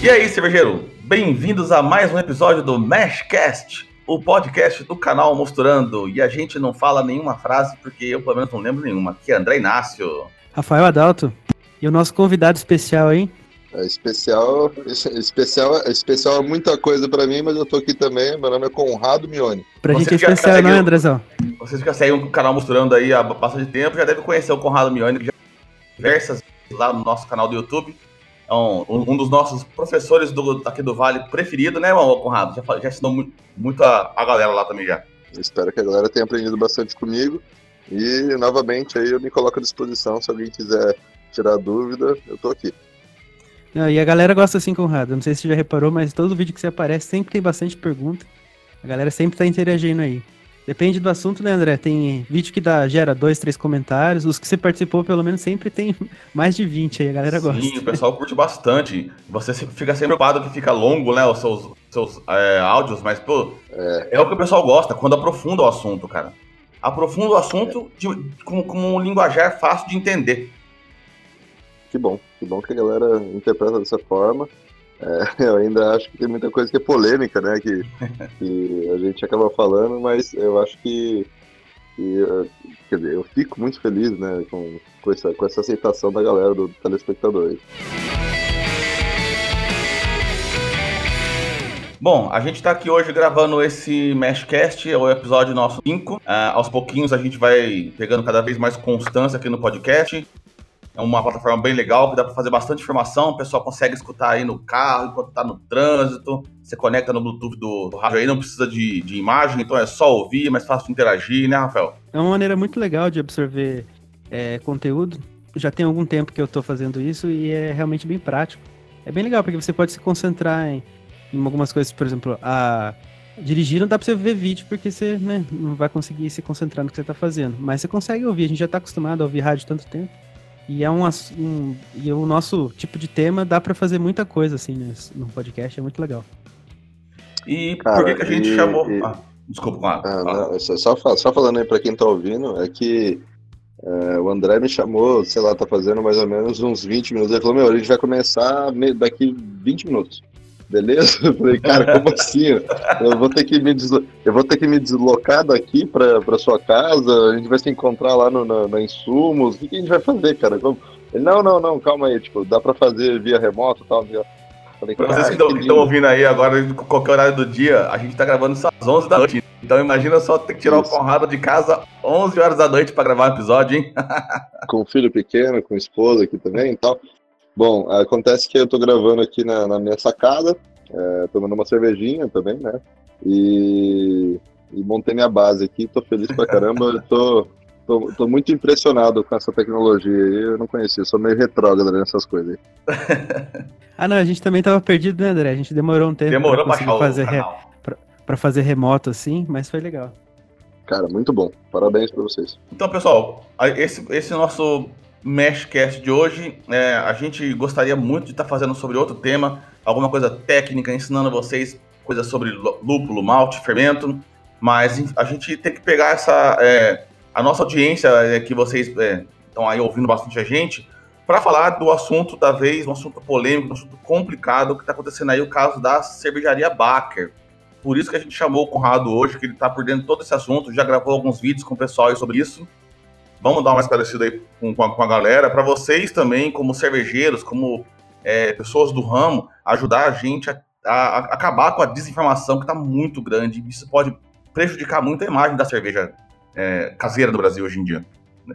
E aí, cervejeiro? Bem-vindos a mais um episódio do Mashcast, o podcast do canal Mosturando. E a gente não fala nenhuma frase porque eu, pelo menos, não lembro nenhuma. Aqui é André Inácio. Rafael Adalto. E o nosso convidado especial, hein? É especial, especial, especial é muita coisa pra mim, mas eu tô aqui também. Meu nome é Conrado Mione. Pra gente é especial, não é, Andrezão? Vocês que já seguem o canal Mosturando aí há bastante tempo já devem conhecer o Conrado Mione, que já diversas lá no nosso canal do YouTube é um, um, dos nossos professores do, aqui do Vale preferido, né, Conrado? Já, já ensinou muito, muito a, a galera lá também já. espero que a galera tenha aprendido bastante comigo. E, novamente, aí eu me coloco à disposição. Se alguém quiser tirar dúvida, eu tô aqui. Não, e a galera gosta assim, Conrado. Não sei se você já reparou, mas todo vídeo que você aparece sempre tem bastante pergunta. A galera sempre tá interagindo aí. Depende do assunto, né, André? Tem vídeo que dá, gera dois, três comentários. Os que você participou, pelo menos, sempre tem mais de 20 aí, a galera gosta. Sim, o pessoal curte bastante. Você fica sempre preocupado que fica longo, né, os seus, seus é, áudios, mas, pô, é. é. o que o pessoal gosta, quando aprofunda o assunto, cara. Aprofunda o assunto de, com, com um linguajar fácil de entender. Que bom, que bom que a galera interpreta dessa forma. É, eu ainda acho que tem muita coisa que é polêmica, né? Que, que a gente acaba falando, mas eu acho que, que, quer dizer, eu fico muito feliz, né? Com, com, essa, com essa aceitação da galera, do telespectador. Aí. Bom, a gente está aqui hoje gravando esse Meshcast, é o episódio nosso 5. Uh, ah, aos pouquinhos a gente vai pegando cada vez mais constância aqui no podcast. É uma plataforma bem legal que dá para fazer bastante informação. O pessoal consegue escutar aí no carro, enquanto está no trânsito. Você conecta no Bluetooth do, do rádio aí, não precisa de, de imagem, então é só ouvir, é mais fácil de interagir, né, Rafael? É uma maneira muito legal de absorver é, conteúdo. Já tem algum tempo que eu estou fazendo isso e é realmente bem prático. É bem legal, porque você pode se concentrar em, em algumas coisas, por exemplo, a dirigir não dá para você ver vídeo porque você né, não vai conseguir se concentrar no que você está fazendo. Mas você consegue ouvir, a gente já está acostumado a ouvir rádio tanto tempo. E é um, um, e o nosso tipo de tema dá para fazer muita coisa assim né, no podcast, é muito legal. E Cara, por que, que a gente e, chamou? E... Ah, desculpa, ah, não, só, só falando aí para quem tá ouvindo, é que é, o André me chamou, sei lá, tá fazendo mais ou menos uns 20 minutos. Ele falou: Meu, a gente vai começar daqui 20 minutos beleza? Eu falei, cara, como assim? Eu vou ter que me, deslo... eu vou ter que me deslocar daqui pra, pra sua casa, a gente vai se encontrar lá no, na, na Insumos, o que, que, a gente vai fazer, cara? Como... Ele, não, não, não, calma aí, tipo, dá pra fazer via remoto e tal. Falei, pra vocês que estão ouvindo aí agora, qualquer horário do dia, a gente tá gravando isso às 11 da noite. Então imagina só ter que tirar isso. o Conrado de casa 11 horas da noite pra gravar um episódio, hein? com filho pequeno, com esposa aqui também e tal. Bom, acontece que eu tô gravando aqui na, na minha sacada, é, tomando uma cervejinha também, né? E, e, montei minha base aqui, tô feliz pra caramba, tô, tô, tô, muito impressionado com essa tecnologia aí, eu não conhecia, sou meio retrógrado nessas coisas aí. ah não, a gente também tava perdido, né, André? A gente demorou um tempo demorou pra, pra fazer re... pra, pra fazer remoto assim, mas foi legal. Cara, muito bom. Parabéns para vocês. Então, pessoal, esse, esse nosso Meshcast de hoje. É, a gente gostaria muito de estar tá fazendo sobre outro tema, alguma coisa técnica, ensinando vocês coisas sobre lúpulo, malte, fermento, mas a gente tem que pegar essa é, a nossa audiência é, que vocês é, estão aí ouvindo bastante a gente para falar do assunto da vez, um assunto polêmico, um assunto complicado que está acontecendo aí, o caso da cervejaria Baker. Por isso que a gente chamou o Conrado hoje, que ele está por dentro de todo esse assunto, já gravou alguns vídeos com o pessoal sobre isso. Vamos dar uma esclarecida aí com, com, a, com a galera, para vocês também, como cervejeiros, como é, pessoas do ramo, ajudar a gente a, a, a acabar com a desinformação que está muito grande. Isso pode prejudicar muito a imagem da cerveja é, caseira do Brasil hoje em dia,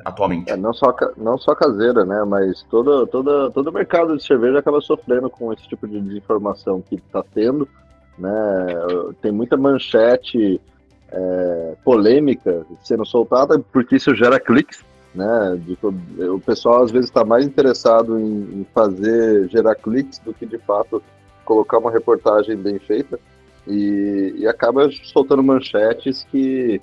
atualmente. É, não, só, não só caseira, né? Mas todo, todo, todo mercado de cerveja acaba sofrendo com esse tipo de desinformação que está tendo. Né? Tem muita manchete é, polêmica sendo soltada, porque isso gera cliques, né? De, o pessoal às vezes está mais interessado em, em, fazer gerar cliques do que de fato colocar uma reportagem bem feita e, e acaba soltando manchetes que,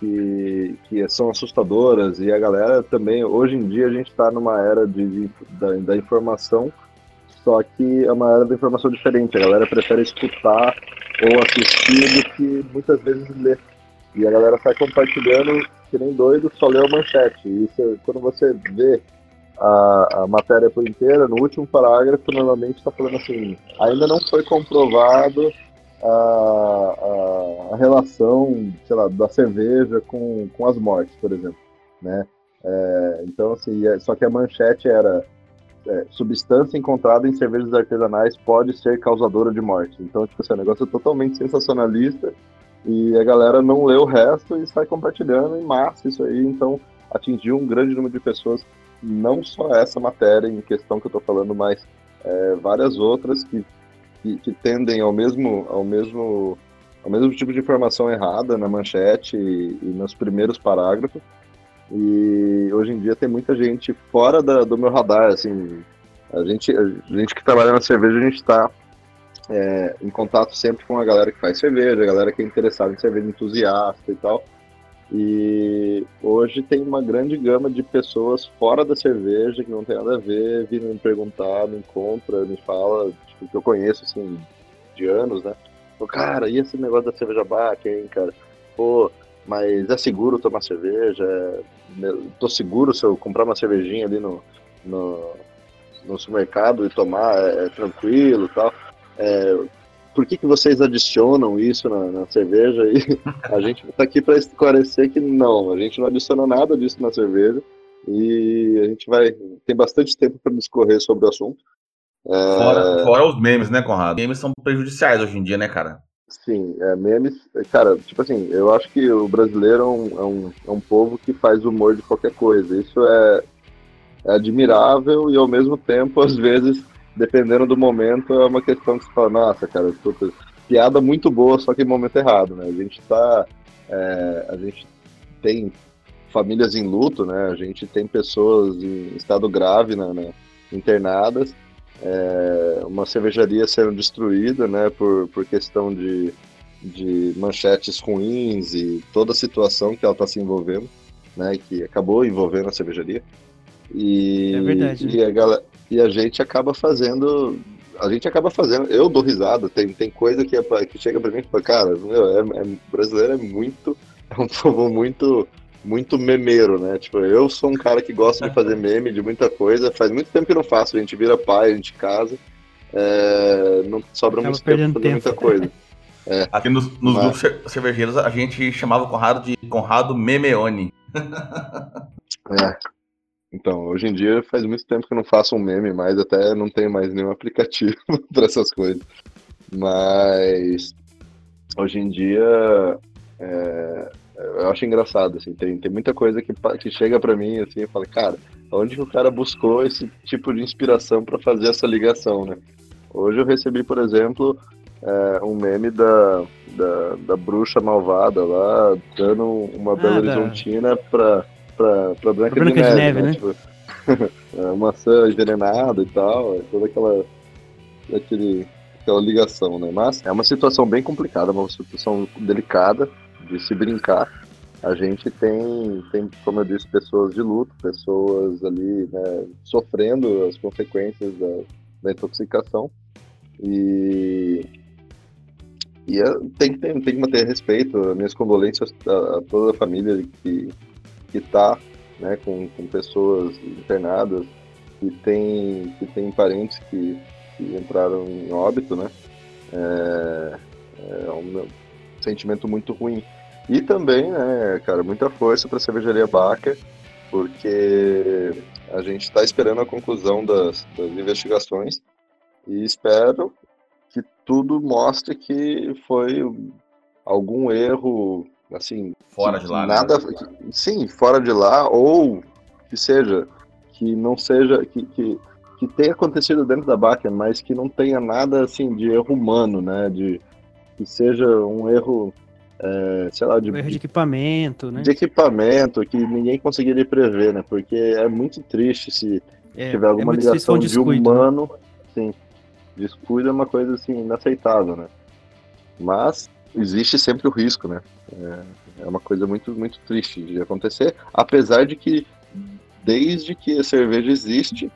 que, que, são assustadoras e a galera também hoje em dia a gente está numa era de, de da, da informação só que é uma era da informação diferente. A galera prefere escutar ou assistir do que muitas vezes ler. E a galera sai compartilhando que nem doido, só lê a manchete. E quando você vê a, a matéria por inteira, no último parágrafo, normalmente está falando assim: ainda não foi comprovado a, a, a, relação, sei lá, da cerveja com, com as mortes, por exemplo, né? É, então, assim, é, só que a manchete era é, substância encontrada em cervejas artesanais pode ser causadora de morte. Então, tipo, assim, negócio é totalmente sensacionalista e a galera não lê o resto e sai compartilhando em massa isso aí. Então, atingiu um grande número de pessoas, não só essa matéria em questão que eu estou falando, mas é, várias outras que, que, que, tendem ao mesmo, ao mesmo ao mesmo tipo de informação errada na manchete e, e nos primeiros parágrafos. E hoje em dia tem muita gente fora da, do meu radar, assim, a gente, a gente que trabalha na cerveja, a gente está é, em contato sempre com a galera que faz cerveja, a galera que é interessada em cerveja, entusiasta e tal. E hoje tem uma grande gama de pessoas fora da cerveja que não tem nada a ver, vindo me perguntar, me encontra, me fala, tipo, que eu conheço, assim, de anos, né? Cara, e esse negócio da cerveja baca, hein, cara? Pô, mas é seguro tomar cerveja? É... Tô seguro se eu comprar uma cervejinha ali no, no, no supermercado e tomar, é, é tranquilo e tal. É, por que, que vocês adicionam isso na, na cerveja? E a gente está aqui para esclarecer que não, a gente não adiciona nada disso na cerveja e a gente vai tem bastante tempo para discorrer sobre o assunto. É... Fora, fora, os memes, né, Conrado? Memes são prejudiciais hoje em dia, né, cara? Sim, é, memes. Cara, tipo assim, eu acho que o brasileiro é um, é um, é um povo que faz humor de qualquer coisa. Isso é, é admirável e ao mesmo tempo, às vezes, dependendo do momento, é uma questão que você fala, nossa, cara, puta, piada muito boa, só que momento errado, né? A gente tá. É, a gente tem famílias em luto, né? A gente tem pessoas em estado grave né, né internadas, é, uma cervejaria sendo destruída, né? Por, por questão de, de manchetes ruins e toda a situação que ela está se envolvendo, né? Que acabou envolvendo a cervejaria. E, é verdade. E a, galera, e a gente acaba fazendo. A gente acaba fazendo. Eu dou risada. Tem, tem coisa que, é, que chega pra mim e fala, cara, meu, é, é, brasileiro é muito. É um povo muito muito memeiro, né? Tipo, eu sou um cara que gosta de fazer meme de muita coisa. Faz muito tempo que não faço. A gente vira pai, a gente casa. É, não sobra Acaba muito tempo pra fazer muita coisa. É. Aqui nos, nos Mas... grupos cervejeiros a gente chamava o Conrado de Conrado Memeone. É. Então, hoje em dia faz muito tempo que eu não faço um meme mais, até não tenho mais nenhum aplicativo para essas coisas. Mas hoje em dia é, eu acho engraçado, assim, tem, tem muita coisa que, que chega para mim assim, e fala, cara, onde que o cara buscou esse tipo de inspiração para fazer essa ligação, né? Hoje eu recebi, por exemplo, é, um meme da, da, da, bruxa malvada lá, dando uma ah, Belo Horizontina para pra, pra Branca, Branca de, Neve, de Neve né? né? Tipo, é, maçã envenenada e tal, é toda aquela, aquele, aquela ligação, né? Mas é uma situação bem complicada, uma situação delicada de se brincar. A gente tem, tem, como eu disse, pessoas de luto, pessoas ali né, sofrendo as consequências da, da intoxicação. E, e é, tem, tem, tem que manter respeito, minhas condolências a, a toda a família que está né, com, com pessoas internadas, que tem, que tem parentes que, que entraram em óbito, né? É, é um sentimento muito ruim. E também, né, cara, muita força para a cervejaria Baker, porque a gente está esperando a conclusão das, das investigações e espero que tudo mostre que foi algum erro assim fora de lá né? nada né? sim fora de lá ou que seja que não seja que, que, que tenha acontecido dentro da Bakken mas que não tenha nada assim de erro humano né de que seja um erro é, sei lá de, um erro de equipamento né de equipamento que ninguém conseguiria prever né porque é muito triste se é, tiver alguma é ligação de né? humano né? sim descuido é uma coisa assim inaceitável né mas existe sempre o risco, né? É, é uma coisa muito, muito triste de acontecer, apesar de que desde que a cerveja existe,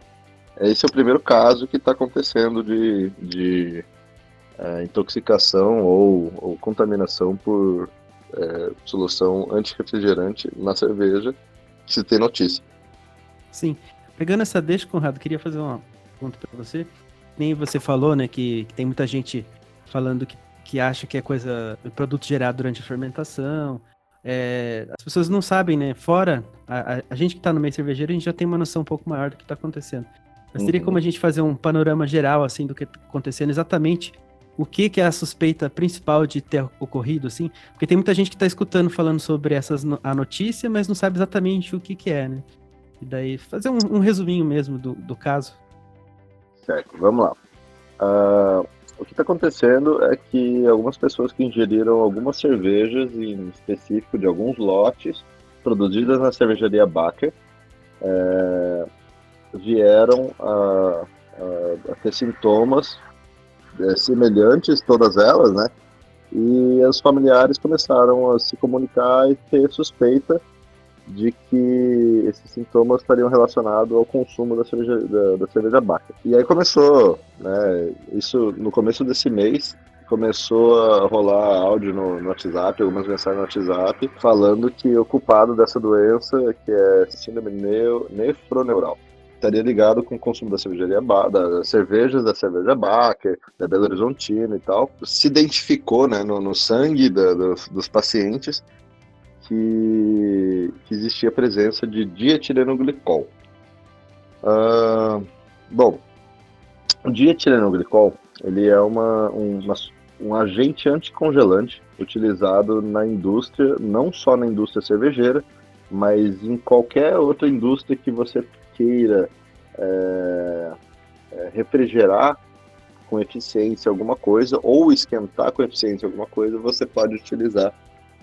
esse é o primeiro caso que está acontecendo de, de é, intoxicação ou, ou, contaminação por é, solução antirrefrigerante na cerveja, se tem notícia. Sim. Pegando essa deixa, Conrado, queria fazer uma pergunta para você. Nem você falou, né, que, que, tem muita gente falando que, que acha que é coisa, produto gerado durante a fermentação. É, as pessoas não sabem, né? Fora, a, a, gente que está no meio cervejeiro, a gente já tem uma noção um pouco maior do que está acontecendo. Mas teria uhum. como a gente fazer um panorama geral, assim, do que está acontecendo exatamente o que, que é a suspeita principal de ter ocorrido, assim? Porque tem muita gente que está escutando falando sobre essas, a notícia, mas não sabe exatamente o que, que é, né? E daí, fazer um, um resuminho mesmo do, do caso. Certo, vamos lá. Uh, o que está acontecendo é que algumas pessoas que ingeriram algumas cervejas, em específico de alguns lotes, produzidas na cervejaria Baker, é, vieram a, a, a ter sintomas é, semelhantes, todas elas, né? E os familiares começaram a se comunicar e ter suspeita de que esses sintomas estariam relacionados ao consumo da cerveja, da, da cerveja Baca. E aí começou, né, isso no começo desse mês, começou a rolar áudio no, no, WhatsApp, algumas mensagens no WhatsApp, falando que o culpado dessa doença, que é síndrome nefroneural, estaria ligado com o consumo da cervejaria das cervejas da cerveja Baker, da Belo Horizontina e tal. Se identificou né, no, no sangue da, dos, dos, pacientes que, que, existia a presença de dietilenoglicol. Uh, bom, o dietilenoglicol ele é uma, uma, um agente anticongelante utilizado na indústria, não só na indústria cervejeira, mas em qualquer outra indústria que você queira é, é, refrigerar com eficiência alguma coisa ou esquentar com eficiência alguma coisa, você pode utilizar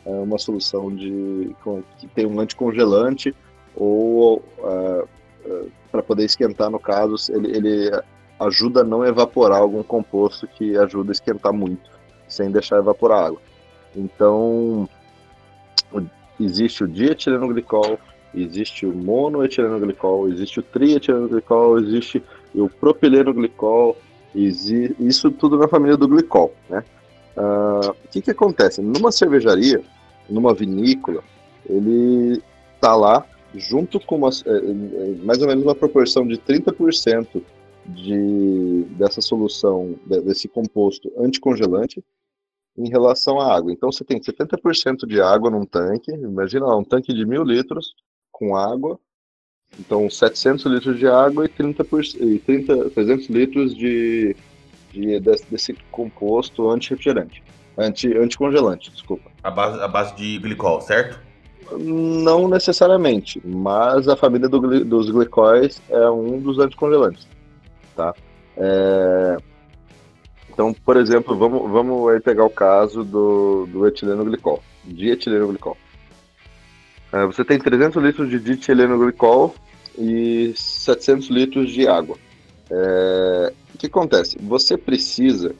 é, uma solução de com, que tem um anticongelante ou é, é, para poder esquentar no caso ele, ele ajuda a não evaporar algum composto que ajuda a esquentar muito sem deixar evaporar água. Então existe o dietilenoglicol, existe o monoetilenoglicol, existe o trietilenoglicol, existe o propilenoglicol, existe, isso tudo na família do glicol, né? Uh, o que que acontece? Numa cervejaria, numa vinícola, ele tá lá junto com uma, é, é, mais ou menos uma proporção de 30% de, dessa solução, desse composto anticongelante, em relação à água. Então você tem 70% de água num tanque, imagina lá, um tanque de mil litros, com água. Então, 700 litros de água e, 30 por, e 30, 300 litros de, de desse, desse, composto anti-refrigerante. Anti, anticongelante, desculpa. A base, a base de glicol, certo? Não necessariamente, mas a família do, dos glicóis é um dos anticongelantes. Tá? É... Então, por exemplo, vamos, vamos pegar o caso do, do etileno glicol, de etileno glicol. É, você tem 300 litros de glicol e 700 litros de água. É, o que acontece? Você precisa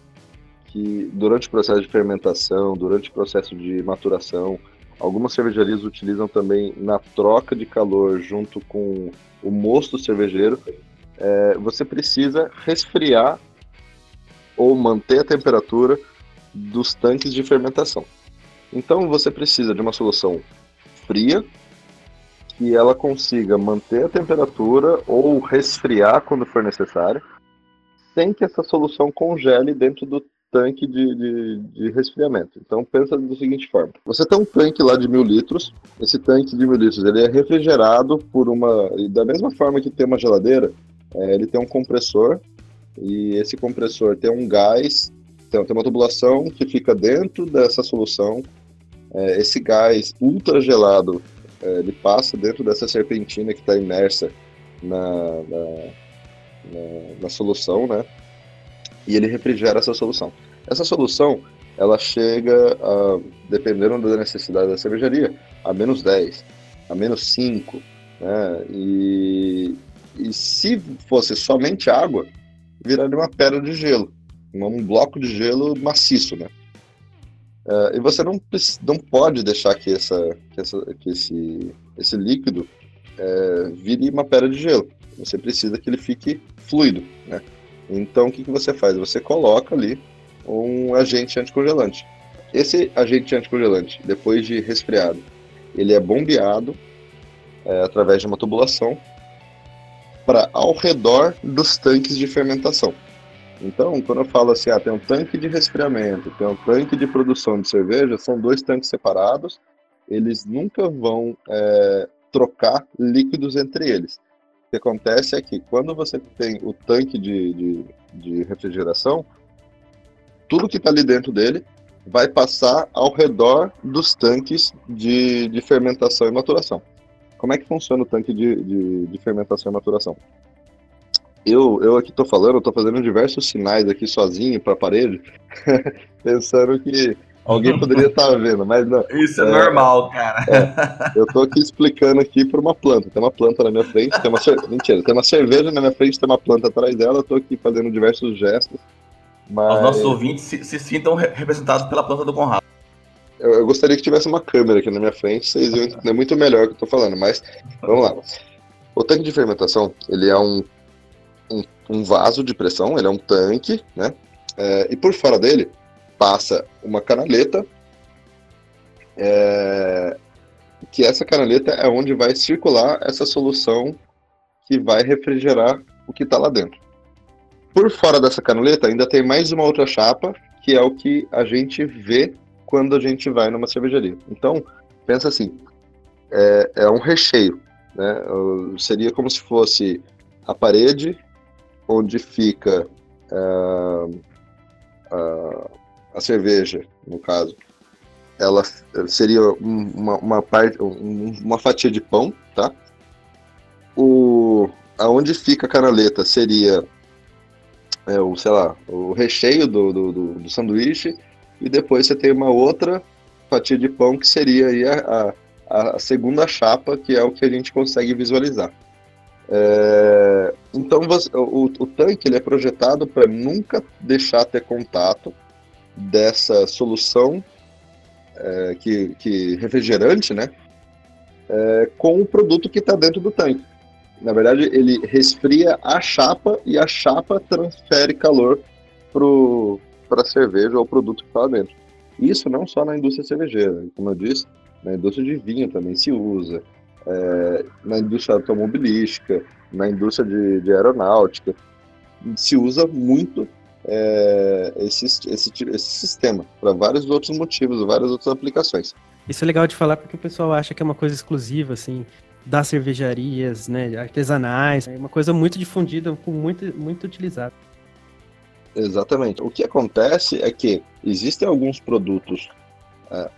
que durante o processo de fermentação, durante o processo de maturação, algumas cervejarias utilizam também na troca de calor junto com o mosto cervejeiro, é, você precisa resfriar ou manter a temperatura dos tanques de fermentação. Então você precisa de uma solução fria, que ela consiga manter a temperatura ou resfriar quando for necessário, sem que essa solução congele dentro do tanque de, de, de, resfriamento. Então pensa da seguinte forma: você tem um tanque lá de mil litros. Esse tanque de mil litros ele é refrigerado por uma da mesma forma que tem uma geladeira, é, ele tem um compressor e esse compressor tem um gás, tem, tem uma tubulação que fica dentro dessa solução é, esse gás ultra gelado é, ele passa dentro dessa serpentina que está imersa na, na, na, na, solução, né? E ele refrigera essa solução. Essa solução ela chega, a, dependendo da necessidade da cervejaria, a menos 10, a menos 5, né? E, e se fosse somente água, viraria uma pedra de gelo, um bloco de gelo maciço, né? Uh, e você não, não pode deixar que, essa, que, essa, que esse, esse líquido é, vire uma pedra de gelo. Você precisa que ele fique fluido, né? Então, o que, que você faz? Você coloca ali um agente anticongelante. Esse agente anticongelante, depois de resfriado, ele é bombeado é, através de uma tubulação para ao redor dos tanques de fermentação. Então, quando eu falo assim, ah, tem um tanque de resfriamento, tem um tanque de produção de cerveja, são dois tanques separados, eles nunca vão é, trocar líquidos entre eles. O que acontece é que quando você tem o tanque de, de, de refrigeração, tudo que está ali dentro dele vai passar ao redor dos tanques de, de fermentação e maturação. Como é que funciona o tanque de, de, de fermentação e maturação? Eu, eu aqui estou falando, estou fazendo diversos sinais aqui sozinho para a parede, pensando que alguém poderia estar tá vendo, mas não. Isso é, é normal, cara. É, eu estou aqui explicando aqui para uma planta. Tem uma planta na minha frente, tem uma mentira, tem uma cerveja na minha frente, tem uma planta atrás dela. Estou aqui fazendo diversos gestos. Mas... Os nossos ouvintes se, se sintam representados pela planta do Conrado. Eu, eu, gostaria que tivesse uma câmera aqui na minha frente, vocês iam entender muito melhor o que eu estou falando, mas vamos lá. O tanque de fermentação, ele é um, um, vaso de pressão, ele é um tanque, né? É, e por fora dele passa uma canaleta, é, que essa canaleta é onde vai circular essa solução que vai refrigerar o que está lá dentro. Por fora dessa canaleta ainda tem mais uma outra chapa, que é o que a gente vê quando a gente vai numa cervejaria. Então, pensa assim, é, é um recheio, né? Seria como se fosse a parede onde fica uh, a cerveja, no caso. Ela seria uma, uma, parte, uma fatia de pão, tá? O, aonde fica a canaleta seria é, o, sei lá, o recheio do, do, do, do sanduíche e depois você tem uma outra fatia de pão que seria aí a, a, a segunda chapa, que é o que a gente consegue visualizar. É, então você, o, o, tanque ele é projetado para nunca deixar ter contato dessa solução é, que, que refrigerante, né, é, com o produto que está dentro do tanque. Na verdade, ele resfria a chapa e a chapa transfere calor para a cerveja ou produto que está dentro. Isso não só na indústria cervejeira, como eu disse, na indústria de vinho também se usa, é, na indústria automobilística, na indústria de, de aeronáutica, se usa muito é, esse, esse, esse sistema para vários outros motivos, várias outras aplicações. Isso é legal de falar porque o pessoal acha que é uma coisa exclusiva, assim, das cervejarias, né, artesanais, é uma coisa muito difundida, muito, muito utilizada. Exatamente. O que acontece é que existem alguns produtos é,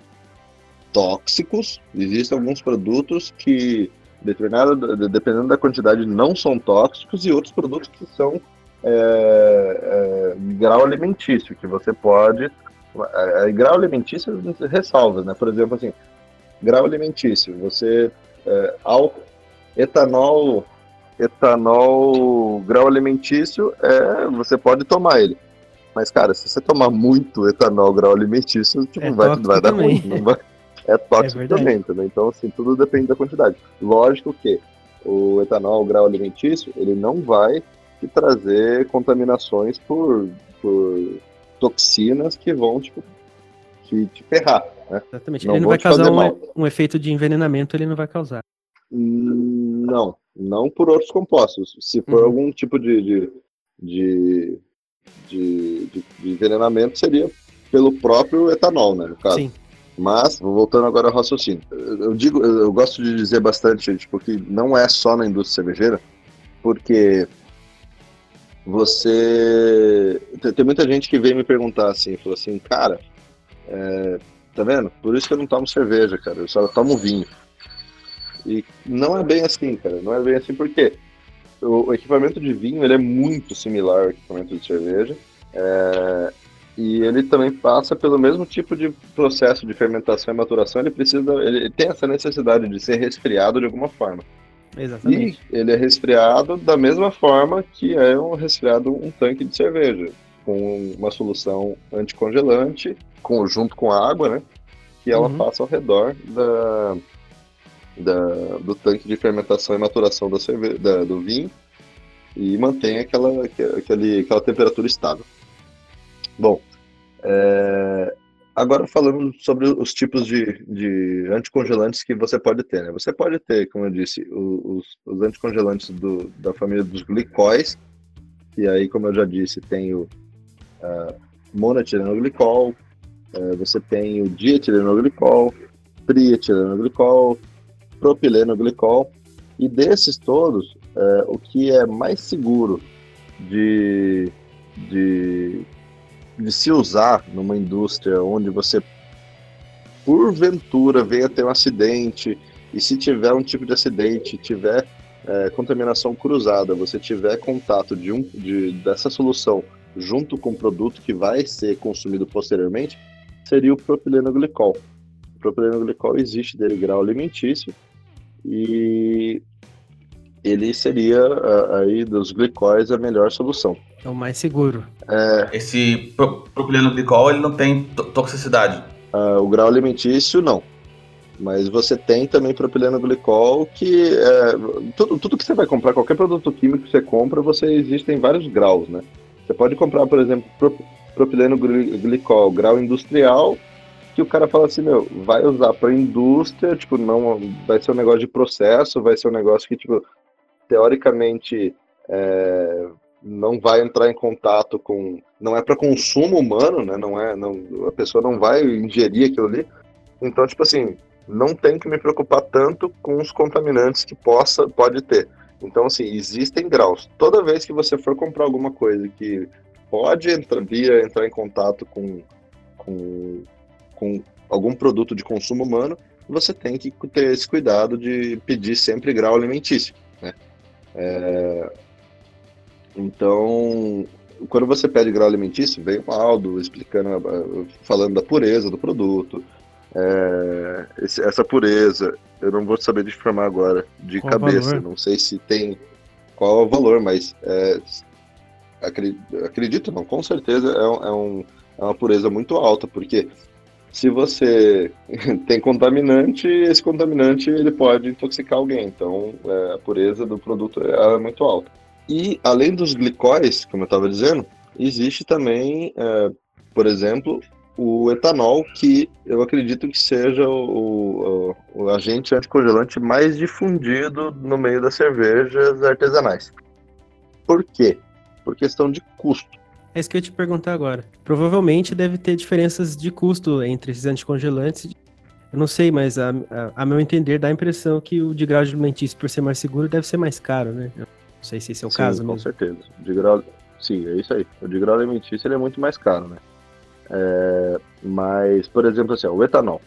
tóxicos, existem alguns produtos que, dependendo da quantidade, não são tóxicos, e outros produtos que são é, é, grau alimentício, que você pode. É, é grau alimentício ressalva, né? Por exemplo, assim, grau alimentício, você. É, álcool, etanol, etanol, grau alimentício, é, você pode tomar ele. Mas, cara, se você tomar muito etanol grau alimentício, tipo, é vai, vai dar ruim. Não vai, é tóxico é também, entendeu? Então, assim, tudo depende da quantidade. Lógico que o etanol grau alimentício, ele não vai te trazer contaminações por, por toxinas que vão, tipo, te, te ferrar, né? Exatamente. Não ele não vai causar um, um, efeito de envenenamento, ele não vai causar. Não, não por outros compostos. Se for uhum. algum tipo de, de, de, de, de, de envenenamento, seria pelo próprio etanol, né, no caso. Sim. Mas, voltando agora ao raciocínio, eu digo, eu gosto de dizer bastante, tipo, que não é só na indústria cervejeira, porque você. Tem muita gente que vem me perguntar assim, falou assim, cara, é, tá vendo? Por isso que eu não tomo cerveja, cara, eu só tomo vinho. E não é bem assim, cara, não é bem assim porque o equipamento de vinho ele é muito similar ao equipamento de cerveja. É, e ele também passa pelo mesmo tipo de processo de fermentação e maturação. Ele precisa, ele tem essa necessidade de ser resfriado de alguma forma. Exatamente. E ele é resfriado da mesma forma que é um resfriado um tanque de cerveja, com uma solução anticongelante, com, junto com água, né? Que ela uhum. passa ao redor da, da, do tanque de fermentação e maturação da cerveja, da, do vinho e mantém aquela, aquele, aquela temperatura estável. Bom, é, agora falando sobre os tipos de, de anticongelantes que você pode ter, né? Você pode ter, como eu disse, os, os anticongelantes do, da família dos glicóis, e aí, como eu já disse, tem o uh, monetilenoglicol, uh, você tem o dietilenoglicol, trietilenoglicol, propilenoglicol, e desses todos, uh, o que é mais seguro de, de de se usar numa indústria onde você, porventura, venha ter um acidente, e se tiver um tipo de acidente, tiver é, contaminação cruzada, você tiver contato de um, de, dessa solução junto com o produto que vai ser consumido posteriormente, seria o propilenoglicol. O propilenoglicol existe dele grau alimentício e ele seria aí dos glicóis a melhor solução. É o mais seguro. É... Esse propileno glicol, ele não tem toxicidade? Uh, o grau alimentício, não. Mas você tem também propileno glicol, que é, tudo, tudo que você vai comprar, qualquer produto químico que você compra, você existem vários graus, né? Você pode comprar, por exemplo, propileno glicol, grau industrial, que o cara fala assim, meu, vai usar para indústria, tipo, não vai ser um negócio de processo, vai ser um negócio que, tipo, teoricamente é, não vai entrar em contato com. Não é para consumo humano, né? Não é, não, a pessoa não vai ingerir aquilo ali. Então, tipo assim, não tem que me preocupar tanto com os contaminantes que possa pode ter. Então, assim, existem graus. Toda vez que você for comprar alguma coisa que pode entrar, via entrar em contato com, com, com algum produto de consumo humano, você tem que ter esse cuidado de pedir sempre grau alimentício. Né? É, então, quando você pede grau alimentício, vem o Aldo explicando, falando da pureza do produto. É, esse, essa pureza, eu não vou saber informar agora de qual cabeça, não sei se tem qual é o valor, mas é, acredito, acredito não, com certeza é, é, um, é uma pureza muito alta, porque se você tem contaminante, esse contaminante ele pode intoxicar alguém. Então, é, a pureza do produto é muito alta. E além dos glicóis, como eu estava dizendo, existe também, é, por exemplo, o etanol, que eu acredito que seja o, o, o, agente anticongelante mais difundido no meio das cervejas artesanais. Por quê? Por questão de custo. É isso que eu ia te perguntar agora. Provavelmente deve ter diferenças de custo entre esses anticongelantes. Eu não sei, mas a, a, a meu entender dá a impressão que o de grau alimentício, por ser mais seguro, deve ser mais caro, né? Não sei se esse é o Sim, caso com mesmo. certeza. De grau... Sim, é isso aí. O de grau alimentício ele é muito mais caro, né? É... Mas, por exemplo, assim, ó, o etanol,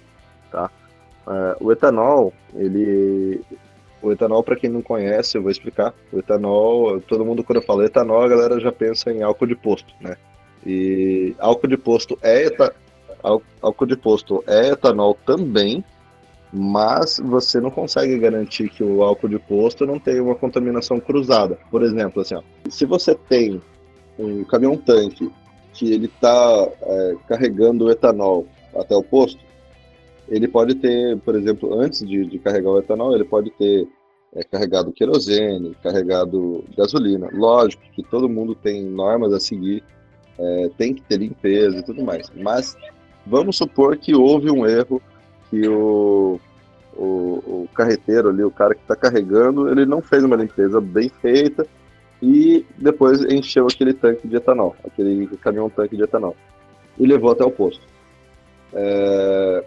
tá? É, o etanol, ele... O etanol, para quem não conhece, eu vou explicar. O etanol, todo mundo quando fala etanol, a galera já pensa em álcool de posto, né? E álcool de posto é eta... álcool de posto é etanol também, mas você não consegue garantir que o álcool de posto não tenha uma contaminação cruzada. Por exemplo, assim, ó, se você tem um caminhão-tanque que ele está é, carregando o etanol até o posto, ele pode ter, por exemplo, antes de, de carregar o etanol, ele pode ter é, carregado querosene, carregado gasolina. Lógico que todo mundo tem normas a seguir, é, tem que ter limpeza e tudo mais. Mas vamos supor que houve um erro que o, o, o carreteiro ali, o cara que está carregando, ele não fez uma limpeza bem feita e depois encheu aquele tanque de etanol, aquele caminhão-tanque de etanol, e levou até o posto. É,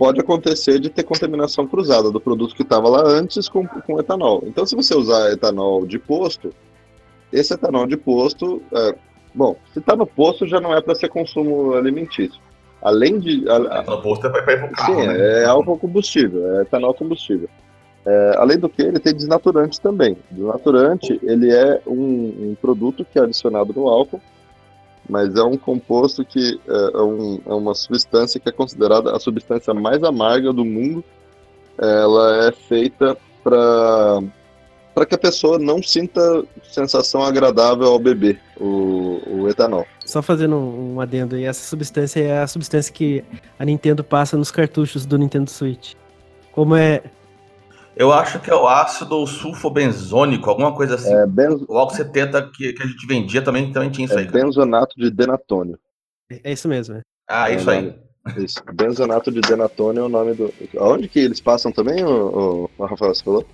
pode acontecer de ter contaminação cruzada do produto que estava lá antes com, com etanol. Então, se você usar etanol de posto, esse etanol de posto, é, bom, se está no posto já não é para ser consumo alimentício. Além de. A, a, posto é para ir pro carro. Sim, né? é álcool combustível, é etanol combustível. É, além do que, ele tem desnaturante também. Desnaturante, ele é um, um, produto que é adicionado no álcool, mas é um composto que é, é, um, é, uma substância que é considerada a substância mais amarga do mundo. Ela é feita para para que a pessoa não sinta sensação agradável ao beber o, o etanol. Só fazendo um adendo aí, essa substância é a substância que a Nintendo passa nos cartuchos do Nintendo Switch. Como é. Eu acho que é o ácido sulfobenzônico, alguma coisa assim. É, benzo... O álcool 70 que, que a gente vendia também, também tinha isso é aí. Benzonato de denatônio. É, é isso mesmo, é. Ah, isso aí. Isso. Benzonato de denatônio é o nome do. Aonde que eles passam também, o, o, o Rafael, você falou?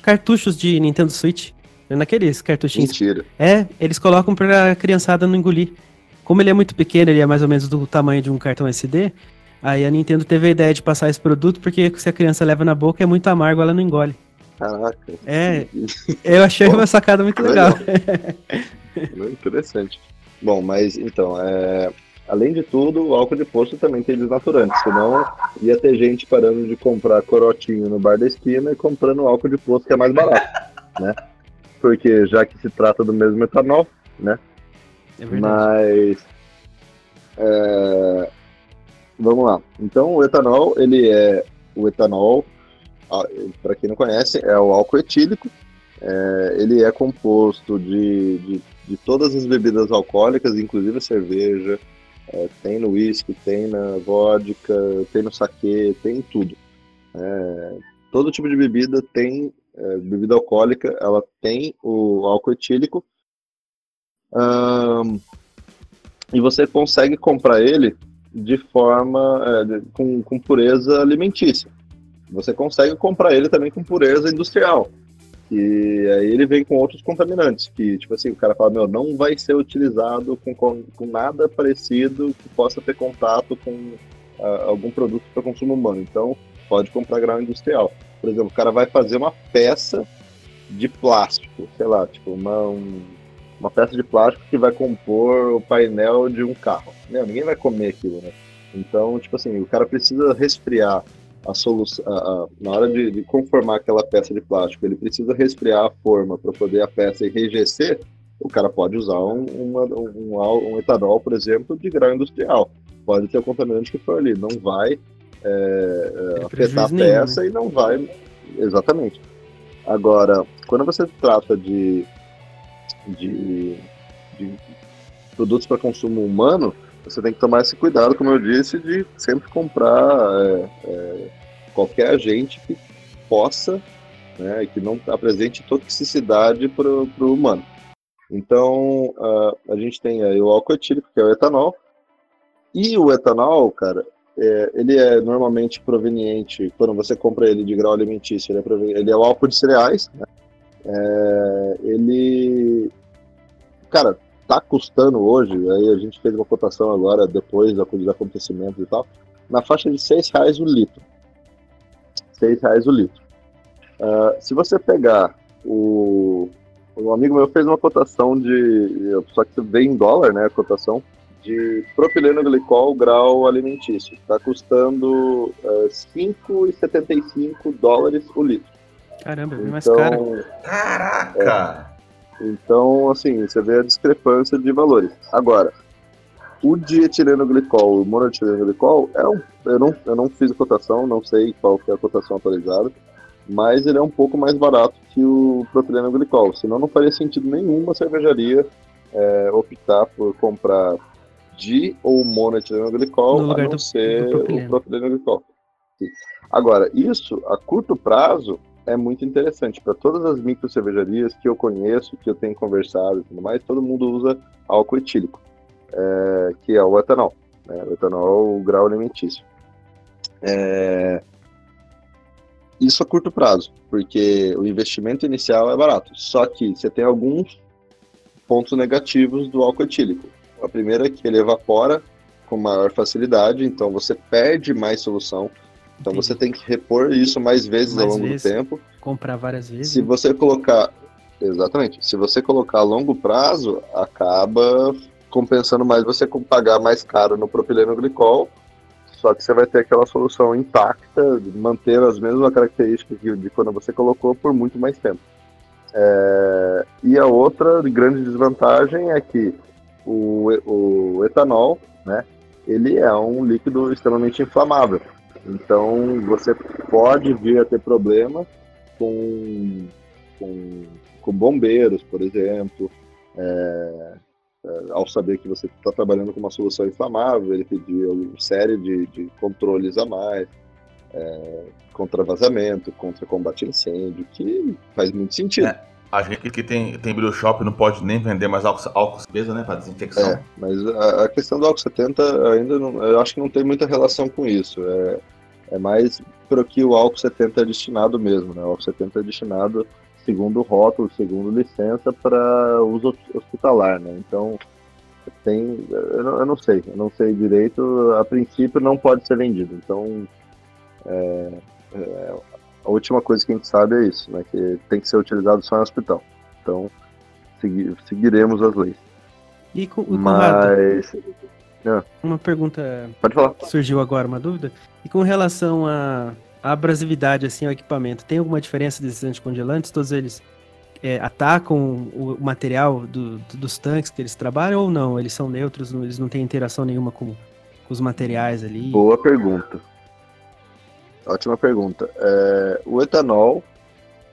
Cartuchos de Nintendo Switch. É naqueles cartuchinhos. Mentira. É, eles colocam pra criançada não engolir. Como ele é muito pequeno, ele é mais ou menos do tamanho de um cartão SD, aí a Nintendo teve a ideia de passar esse produto, porque se a criança leva na boca é muito amargo, ela não engole. Caraca. É, eu achei uma sacada muito legal. Interessante. Bom, mas então, é, além de tudo, o álcool de posto também tem desnaturante, senão ia ter gente parando de comprar corotinho no bar da esquina e comprando álcool de posto que é mais barato, né? Porque já que se trata do mesmo etanol, né? É verdade. Mas é, vamos lá. Então o etanol, ele é o etanol, para quem não conhece, é o álcool etílico. É, ele é composto de, de, de, todas as bebidas alcoólicas, inclusive a cerveja. É, tem no whisky, tem na vodka, tem no saquê, tem em tudo. É, todo tipo de bebida tem é, bebida alcoólica, ela tem o álcool etílico. E você consegue comprar ele de forma é, de, com, com pureza alimentícia. Você consegue comprar ele também com pureza industrial. E aí ele vem com outros contaminantes, que tipo assim, o cara fala, meu, não vai ser utilizado com, com, com nada parecido que possa ter contato com uh, algum produto para consumo humano. Então, pode comprar grau industrial. Por exemplo, o cara vai fazer uma peça de plástico, sei lá, tipo uma, um, uma peça de plástico que vai compor o painel de um carro. Meu, ninguém vai comer aquilo, né? Então, tipo assim, o cara precisa resfriar a solução, a, a, na hora de, de, conformar aquela peça de plástico, ele precisa resfriar a forma para poder a peça enrijecer, o cara pode usar um, uma, um, um, etanol, por exemplo, de grau industrial. Pode ter o contaminante que for ali, não vai é, é, afetar a peça nenhum, né? e não vai. Exatamente. Agora, quando você trata de, de, de produtos para consumo humano, você tem que tomar esse cuidado, como eu disse, de sempre comprar é, é, qualquer agente que possa, né, que não apresente toxicidade para o humano. Então, uh, a gente tem aí o álcool etílico, que é o etanol, e o etanol, cara, é, ele é normalmente proveniente, quando você compra ele de grau alimentício, ele é, ele é o álcool de cereais, né? É, ele, cara, está custando hoje, aí a gente fez uma cotação agora, depois dos acontecimentos e tal, na faixa de seis reais o litro. Seis reais o litro. Uh, se você pegar o... Um amigo meu fez uma cotação de... Só que vem em dólar, né, a cotação, de propileno glicol grau alimentício. Está custando uh, ah, 5,75 dólares o litro. Caramba, é bem então, mais caro. Caraca! É, então, assim, você vê a discrepância de valores. Agora, o dietileno glicol, o monoetileno glicol, é um, eu, não, eu não fiz a cotação, não sei qual que é a cotação atualizada, mas ele é um pouco mais barato que o propileno glicol. Senão não faria sentido nenhuma cervejaria é, optar por comprar di ou monoetileno glicol a não do, ser do propileno. o propileno glicol. Agora, isso a curto prazo é muito interessante. Para todas as micro cervejarias que eu conheço, que eu tenho conversado e tudo mais, todo mundo usa álcool etílico, é, que é o etanol. Né? O etanol, o grau alimentício. É, isso a curto prazo, porque o investimento inicial é barato. Só que você tem alguns pontos negativos do álcool etílico. A primeira é que ele evapora com maior facilidade, então você perde mais solução então Entendi. você tem que repor isso mais vezes mais ao longo vezes, do tempo. Comprar várias vezes. Se né? você colocar. Exatamente. Se você colocar a longo prazo, acaba compensando mais você pagar mais caro no propileno glicol. Só que você vai ter aquela solução intacta, manter as mesmas características de quando você colocou por muito mais tempo. É... e a outra grande desvantagem é que o, o etanol, né, ele é um líquido extremamente inflamável. Então, você pode vir a ter problema com, com, com bombeiros, por exemplo, é, é, ao saber que você está trabalhando com uma solução inflamável, ele pediu uma série de, de controles a mais, é, contra vazamento, contra combate a incêndio, que faz muito sentido. É. A gente que tem, tem brew shop não pode nem vender mais álcool, álcool cerveja, né? Para desinfecção. É, mas a, a, questão do álcool 70 ainda não, eu acho que não tem muita relação com isso. É, é mais para que o álcool 70 é destinado mesmo, né? O álcool 70 é destinado, segundo rótulo, segundo licença, para uso hospitalar, né? Então, tem. Eu não, eu não, sei, eu não sei direito. A princípio, não pode ser vendido. Então, é, é, a última coisa que a gente sabe é isso, né? Que tem que ser utilizado só em hospital. Então, segui, seguiremos as leis. E com, e Mas. Ah. Uma pergunta. Pode falar. Surgiu agora uma dúvida. E com relação à abrasividade assim ao equipamento, tem alguma diferença desses anticongelantes? Todos eles é, atacam o material do, dos tanques que eles trabalham ou não? Eles são neutros, eles não têm interação nenhuma com, com os materiais ali? Boa pergunta. Ótima pergunta. É, o etanol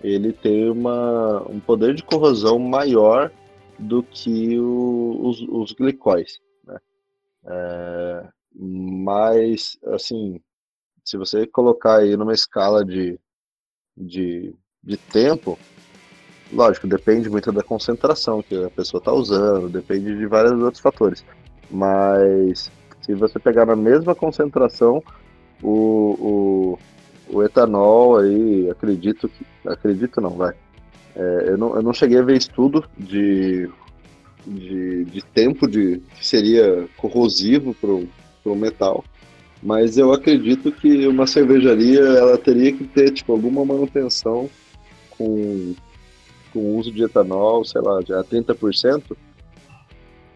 ele tem uma, um poder de corrosão maior do que o, os, os glicóis. Né? É, mas, assim, se você colocar aí numa escala de, de, de tempo, lógico, depende muito da concentração que a pessoa está usando, depende de vários outros fatores. Mas se você pegar na mesma concentração, o, o, o etanol aí, acredito que. Acredito não, vai. É, eu, não, eu não cheguei a ver estudo de, de, de tempo de que seria corrosivo para o metal, mas eu acredito que uma cervejaria ela teria que ter tipo, alguma manutenção com, com o uso de etanol, sei lá, de a 30%,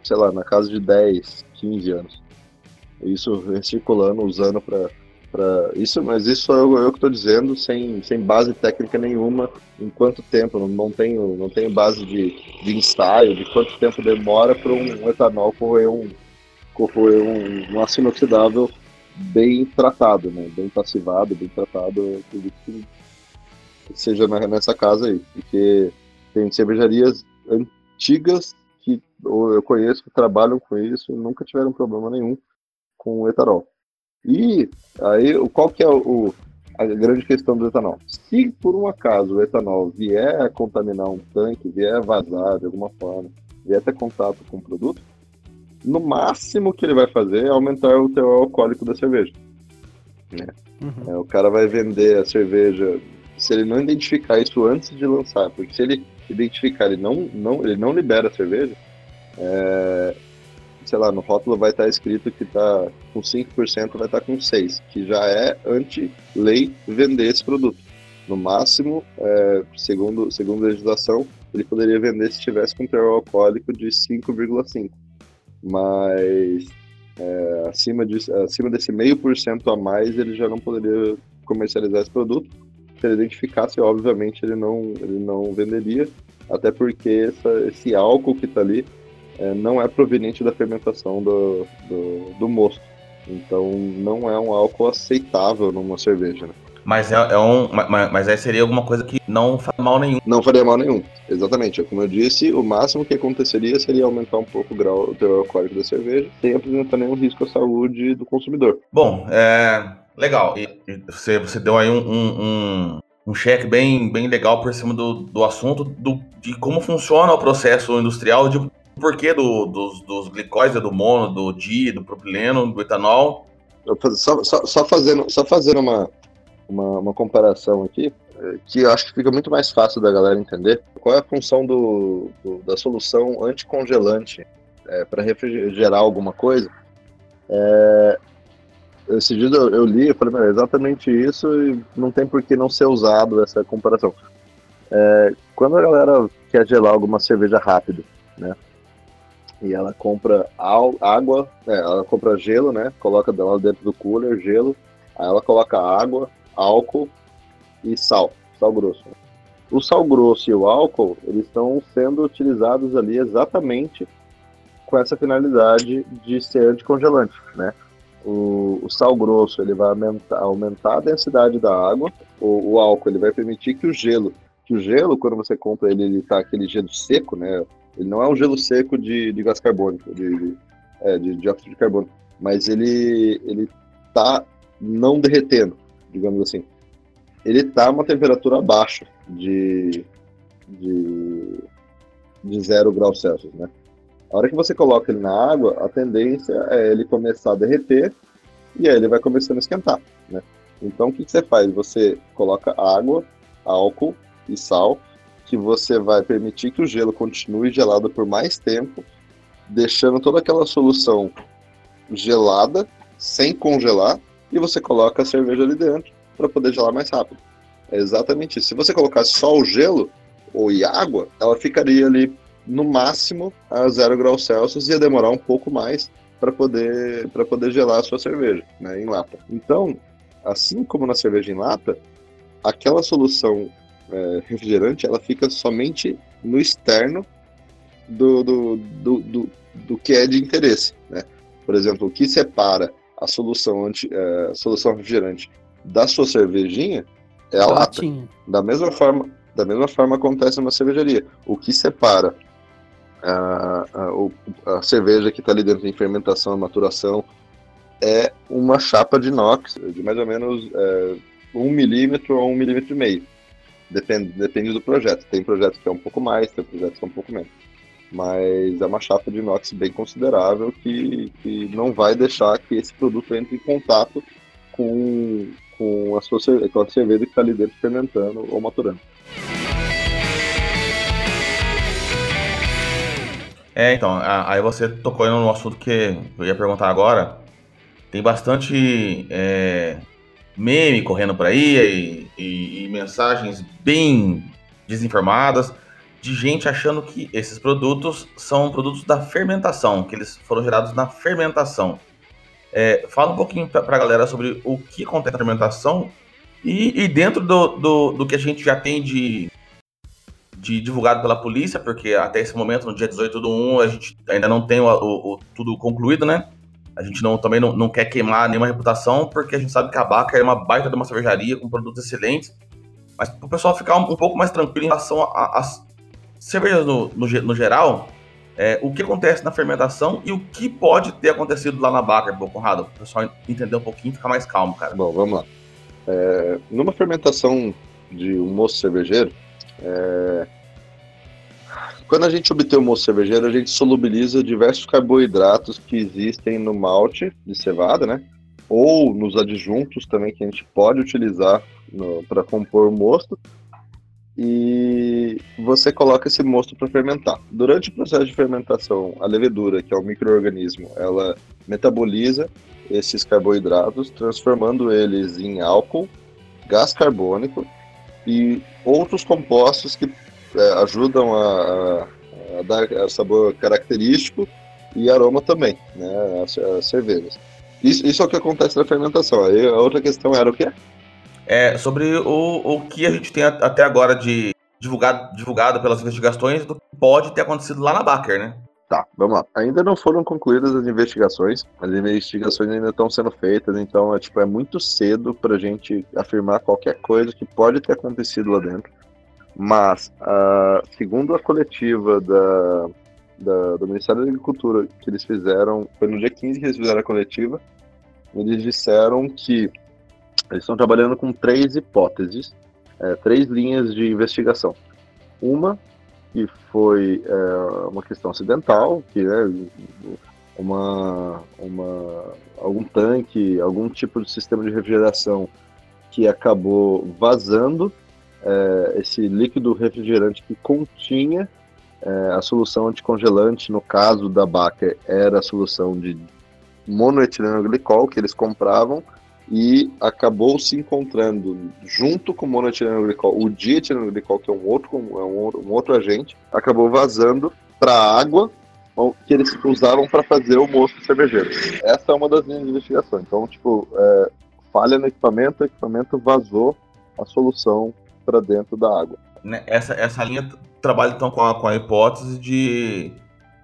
sei lá, na casa de 10, 15 anos. Isso recirculando, usando para para isso, mas isso eu, eu que estou dizendo sem, sem base técnica nenhuma em quanto tempo, não, não tenho não tenho base de, de ensaio de quanto tempo demora para um etanol correr um corroer um, um aço inoxidável bem tratado, né? Bem passivado, bem tratado, acredito que seja nessa casa aí, porque tem cervejarias antigas que eu conheço que trabalham com isso e nunca tiveram problema nenhum com o etanol. E aí, qual que é o, a grande questão do etanol? Se por um acaso o etanol vier a contaminar um tanque, vier a vazar de alguma forma, vier ter contato com o produto, no máximo que ele vai fazer é aumentar o teor alcoólico da cerveja. Né? Uhum. É, o cara vai vender a cerveja se ele não identificar isso antes de lançar, porque se ele identificar, ele não, não, ele não libera a cerveja, é, sei lá, no rótulo vai estar escrito que está com 5%, vai estar com 6%, que já é anti-lei vender esse produto. No máximo, é, segundo, segundo a legislação, ele poderia vender se tivesse com teor alcoólico de 5,5%. Mas é, acima, de, acima desse meio por cento a mais, ele já não poderia comercializar esse produto. Se ele identificasse, obviamente, ele não, ele não venderia, até porque essa, esse álcool que está ali é, não é proveniente da fermentação do, do, do, mosto. Então não é um álcool aceitável numa cerveja. Né? Mas é, é, um. Mas, mas aí seria alguma coisa que não faria mal nenhum. Não faria mal nenhum, exatamente. Como eu disse, o máximo que aconteceria seria aumentar um pouco o grau o teor alcoólico da cerveja, sem apresentar nenhum risco à saúde do consumidor. Bom, é. Legal. E, você, você deu aí um, um, um, um cheque bem, bem legal por cima do, do assunto do, de como funciona o processo industrial de porquê do, dos, dos do mono, do di, do propileno, do etanol. Só, só, só, fazendo, só fazendo uma, uma, uma, comparação aqui, é, que eu acho que fica muito mais fácil da galera entender. Qual é a função do, do da solução anticongelante é, para refrigerar alguma coisa? É, esse dia eu, eu li e falei, é exatamente isso e não tem por que não ser usado essa comparação. É, quando a galera quer gelar alguma cerveja rápido, né? E ela compra água, é, ela compra gelo, né? Coloca lá dentro do cooler, gelo. Aí ela coloca água, álcool e sal, sal grosso. O sal grosso e o álcool, eles estão sendo utilizados ali exatamente com essa finalidade de ser anticongelante, né? O, o, sal grosso ele vai aumentar, aumentar a densidade da água, o, o, álcool ele vai permitir que o gelo, que o gelo quando você compra ele, ele tá aquele gelo seco, né? Ele não é um gelo seco de, de gás carbônico, de, de, é, de dióxido de carbono, mas ele ele tá não derretendo, digamos assim. Ele tá uma temperatura abaixo de, de, de zero grau Celsius, né? A hora que você coloca ele na água, a tendência é ele começar a derreter e aí ele vai começando a esquentar, né? Então o que, que você faz? Você coloca água, álcool e sal, que você vai permitir que o gelo continue gelado por mais tempo, deixando toda aquela solução gelada, sem congelar, e você coloca a cerveja ali dentro para poder gelar mais rápido. É exatamente isso. Se você colocasse só o gelo ou e água, ela ficaria ali no máximo a zero graus Celsius e ia demorar um pouco mais para poder para poder gelar a sua cerveja, né, em lata. Então, assim como na cerveja em lata, aquela solução é, refrigerante ela fica somente no externo do, do, do, do, do que é de interesse, né? Por exemplo, o que separa a solução anti, é, a solução refrigerante da sua cervejinha é a lata. Da mesma forma, da mesma forma acontece numa cervejaria. O que separa a, a, a cerveja que está ali dentro em fermentação, maturação, é uma chapa de inox de mais ou menos é, um milímetro ou um milímetro e meio. Depende, depende do projeto. Tem projeto que é um pouco mais, tem projeto que é um pouco menos. Mas é uma chapa de inox bem considerável que, que não vai deixar que esse produto entre em contato com, com, a, sua, com a cerveja que está ali dentro fermentando ou maturando. É, então, aí você tocou no assunto que eu ia perguntar agora. Tem bastante é, meme correndo por aí e, e, e, mensagens bem desinformadas de gente achando que esses produtos são produtos da fermentação, que eles foram gerados na fermentação. É, fala um pouquinho para a galera sobre o que acontece na fermentação e, e dentro do, do, do, que a gente já tem de, de divulgado pela polícia, porque até esse momento, no dia 18 do 1, a gente ainda não tem o, o, o tudo concluído, né? A gente não, também não, não, quer queimar nenhuma reputação, porque a gente sabe que a Baca é uma baita de uma cervejaria com produtos excelentes. Mas para o pessoal ficar um, um, pouco mais tranquilo em relação às cervejas no, no, no geral, é, o que acontece na fermentação e o que pode ter acontecido lá na Baca, Conrado, para o pessoal entender um pouquinho e ficar mais calmo, cara. Bom, vamos lá. É, numa fermentação de um moço cervejeiro, é, quando a gente obtém o moço cervejeiro, a gente solubiliza diversos carboidratos que existem no malte de cevada, né? Ou nos adjuntos também que a gente pode utilizar para compor o mosto. E você coloca esse mosto para fermentar. Durante o processo de fermentação, a levedura, que é um microorganismo, ela metaboliza esses carboidratos, transformando eles em álcool, gás carbônico e outros compostos que ajudam a, a, dar sabor característico e aroma também, né, as, as cervejas. Isso, isso é o que acontece na fermentação. Aí a outra questão era o quê? É sobre o, o que a gente tem até agora de divulgado, divulgado pelas investigações do que pode ter acontecido lá na Baker, né? Tá, vamos lá. Ainda não foram concluídas as investigações. As investigações ainda estão sendo feitas, então é, tipo, é muito cedo para a gente afirmar qualquer coisa que pode ter acontecido lá dentro. Mas, uh, segundo a coletiva da, da, do Ministério da Agricultura que eles fizeram, foi no dia 15 que eles fizeram a coletiva, eles disseram que eles estão trabalhando com três hipóteses, é, três linhas de investigação. Uma que foi é, uma questão acidental, que é uma, uma, algum tanque, algum tipo de sistema de refrigeração que acabou vazando é, esse líquido refrigerante que continha é, a solução anticongelante, no caso da Baker, era a solução de monoetileno glicol que eles compravam, e acabou se encontrando junto com o monoetilenoglicol, o dietilenoglicol, que é um outro, é um, um outro agente, acabou vazando para a água que eles usavam para fazer o moço cervejeiro. Essa é uma das linhas de investigação. Então, tipo, é, falha no equipamento, o equipamento vazou a solução para dentro da água. Né, essa, essa linha trabalha então com a, com a hipótese de,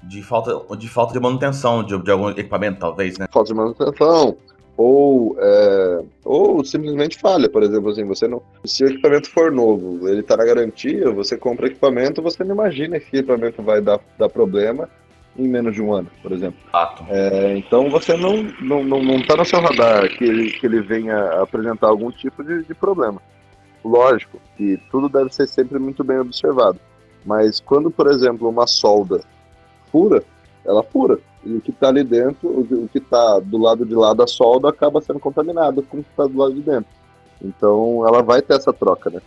de, falta, de falta de manutenção de, de algum equipamento, talvez, né? Falta de manutenção, ou, é, ou simplesmente falha, por exemplo, assim, você não, se o equipamento for novo, ele está na garantia, você compra equipamento, você não imagina que equipamento vai dar, dar problema em menos de um ano, por exemplo. É, então você não não, não, não tá no seu radar que ele, que ele venha apresentar algum tipo de, de problema. Lógico que tudo deve ser sempre muito bem observado. Mas quando, por exemplo, uma solda fura, ela fura. E o que está ali dentro, o que está do lado de lá da solda, acaba sendo contaminado com o que está do lado de dentro. Então, ela vai ter essa troca, né?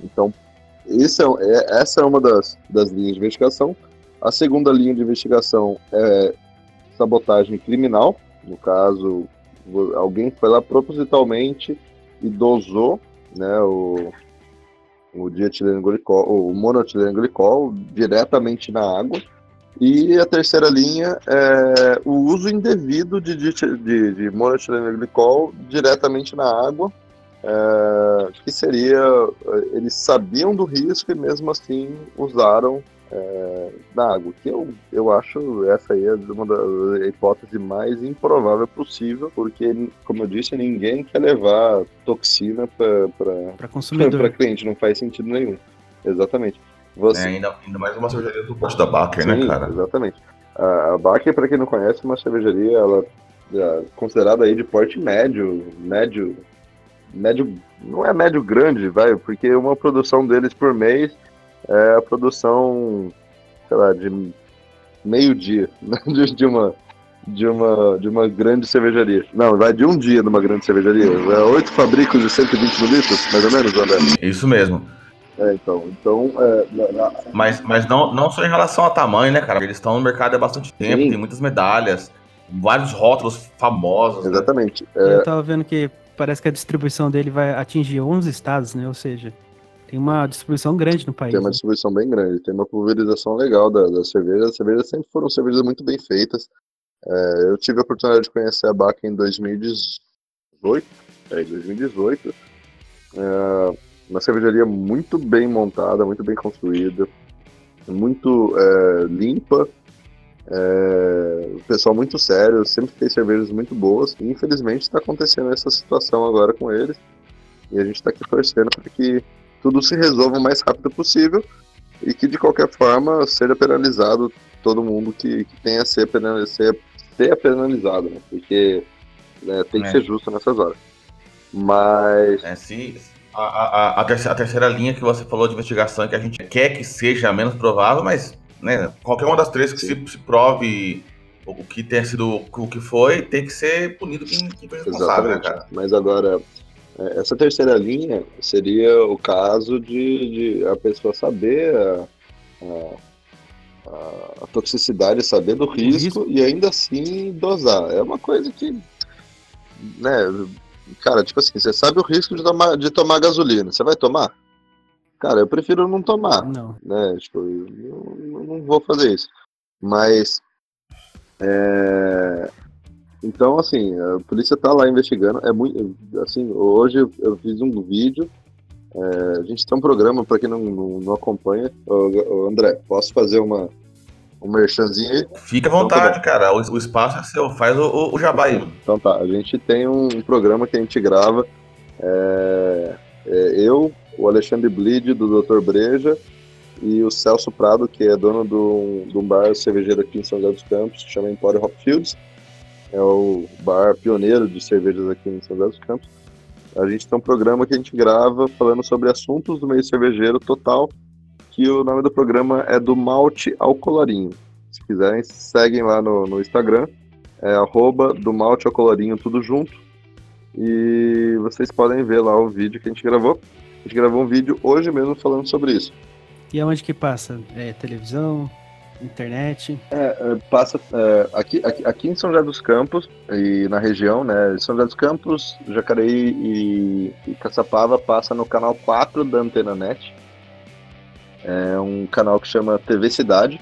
Então, esse é, é, essa é uma das, das linhas de investigação. A segunda linha de investigação é sabotagem criminal. No caso, alguém foi lá propositalmente e dosou né, o, o dietileno glicol, o monoetileno glicol diretamente na água. E a terceira linha é o uso indevido de, de, de glicol diretamente na água, é, que seria, eles sabiam do risco e mesmo assim usaram é, na água. Que eu, eu acho essa aí é uma das hipóteses mais improvável possível, porque, como eu disse, ninguém quer levar toxina para consumidor. Para cliente, não faz sentido nenhum. Exatamente. Você... É, ainda, ainda mais uma cervejaria do pote da Baker, né, cara? Exatamente. A, a Baker, para quem não conhece, é uma cervejaria, ela é considerada aí de porte médio, médio, médio, não é médio grande, vai, porque uma produção deles por mês é a produção, sei lá, de meio dia, né? de, de, uma de uma de uma grande cervejaria. Não, vai de um dia numa grande cervejaria. É oito fabricos de 120 mil litros, mais ou menos, André. Isso mesmo. É, então, então é, na, na... mas, mas não, não só em relação ao tamanho, né, cara? Eles estão no mercado há bastante tempo, Sim. tem muitas medalhas, vários rótulos famosos. Né? Exatamente. Né? É... Eu tava vendo que parece que a distribuição dele vai atingir 11 estados, né? Ou seja, tem uma distribuição grande no país. Tem uma né? distribuição bem grande, tem uma pulverização legal da, da cerveja. As cervejas sempre foram cervejas muito bem feitas. É, eu tive a oportunidade de conhecer a Baca em 2018. É, 2018. É, uma cervejaria muito bem montada, muito bem construída, muito é, limpa. É, o pessoal muito sério, sempre fez cervejas muito boas. E infelizmente está acontecendo essa situação agora com eles. E a gente está aqui torcendo para que tudo se resolva o mais rápido possível e que de qualquer forma seja penalizado todo mundo que, que tenha a ser, ser, ser penalizado, né? porque né, tem que é. ser justo nessas horas. Mas. É, se, a, a, a, terceira, a, terceira, linha que você falou de investigação que a gente quer que seja menos provável, mas né, qualquer uma das três que se, se, prove o que tenha sido o que foi, tem que ser punido quem, quem foi responsável, né, cara? Mas agora, essa terceira linha seria o caso de, de a pessoa saber a, a, a, toxicidade, saber do risco, risco, e ainda assim dosar. É uma coisa que, né, cara, tipo assim, você sabe o risco de tomar, de tomar gasolina, você vai tomar? Cara, eu prefiro não tomar. Não. Né? Tipo, eu não, não vou fazer isso. Mas é, então, assim, a polícia tá lá investigando. É muito, assim, hoje eu fiz um vídeo. É, a gente tem um programa para quem não, não, não acompanha. Ô, André, posso fazer uma um merchanzinho aí? Fica à vontade, então, tá cara. O, o, espaço é seu. Faz o, o, jabá aí. Então tá. A gente tem um, um programa que a gente grava. É, é eu, o Alexandre Bleed, do Dr. Breja, e o Celso Prado, que é dono de um bar cervejeiro aqui em São José dos Campos, que chama Empório Hopfields é o bar pioneiro de cervejas aqui em São José dos Campos. A gente tem um programa que a gente grava falando sobre assuntos do meio cervejeiro total, que o nome do programa é do malte ao colorinho. Se quiserem, seguem lá no, no Instagram, é arroba do malte ao colorinho, tudo junto. E vocês podem ver lá o vídeo que a gente gravou. A gente gravou um vídeo hoje mesmo falando sobre isso. E aonde que passa? É televisão? Internet. É, é, passa é, aqui, aqui, aqui, em São José dos Campos e na região, né? São José dos Campos, Jacareí e, e Caçapava passa no canal 4 da Antena Net. É um canal que chama TV Cidade.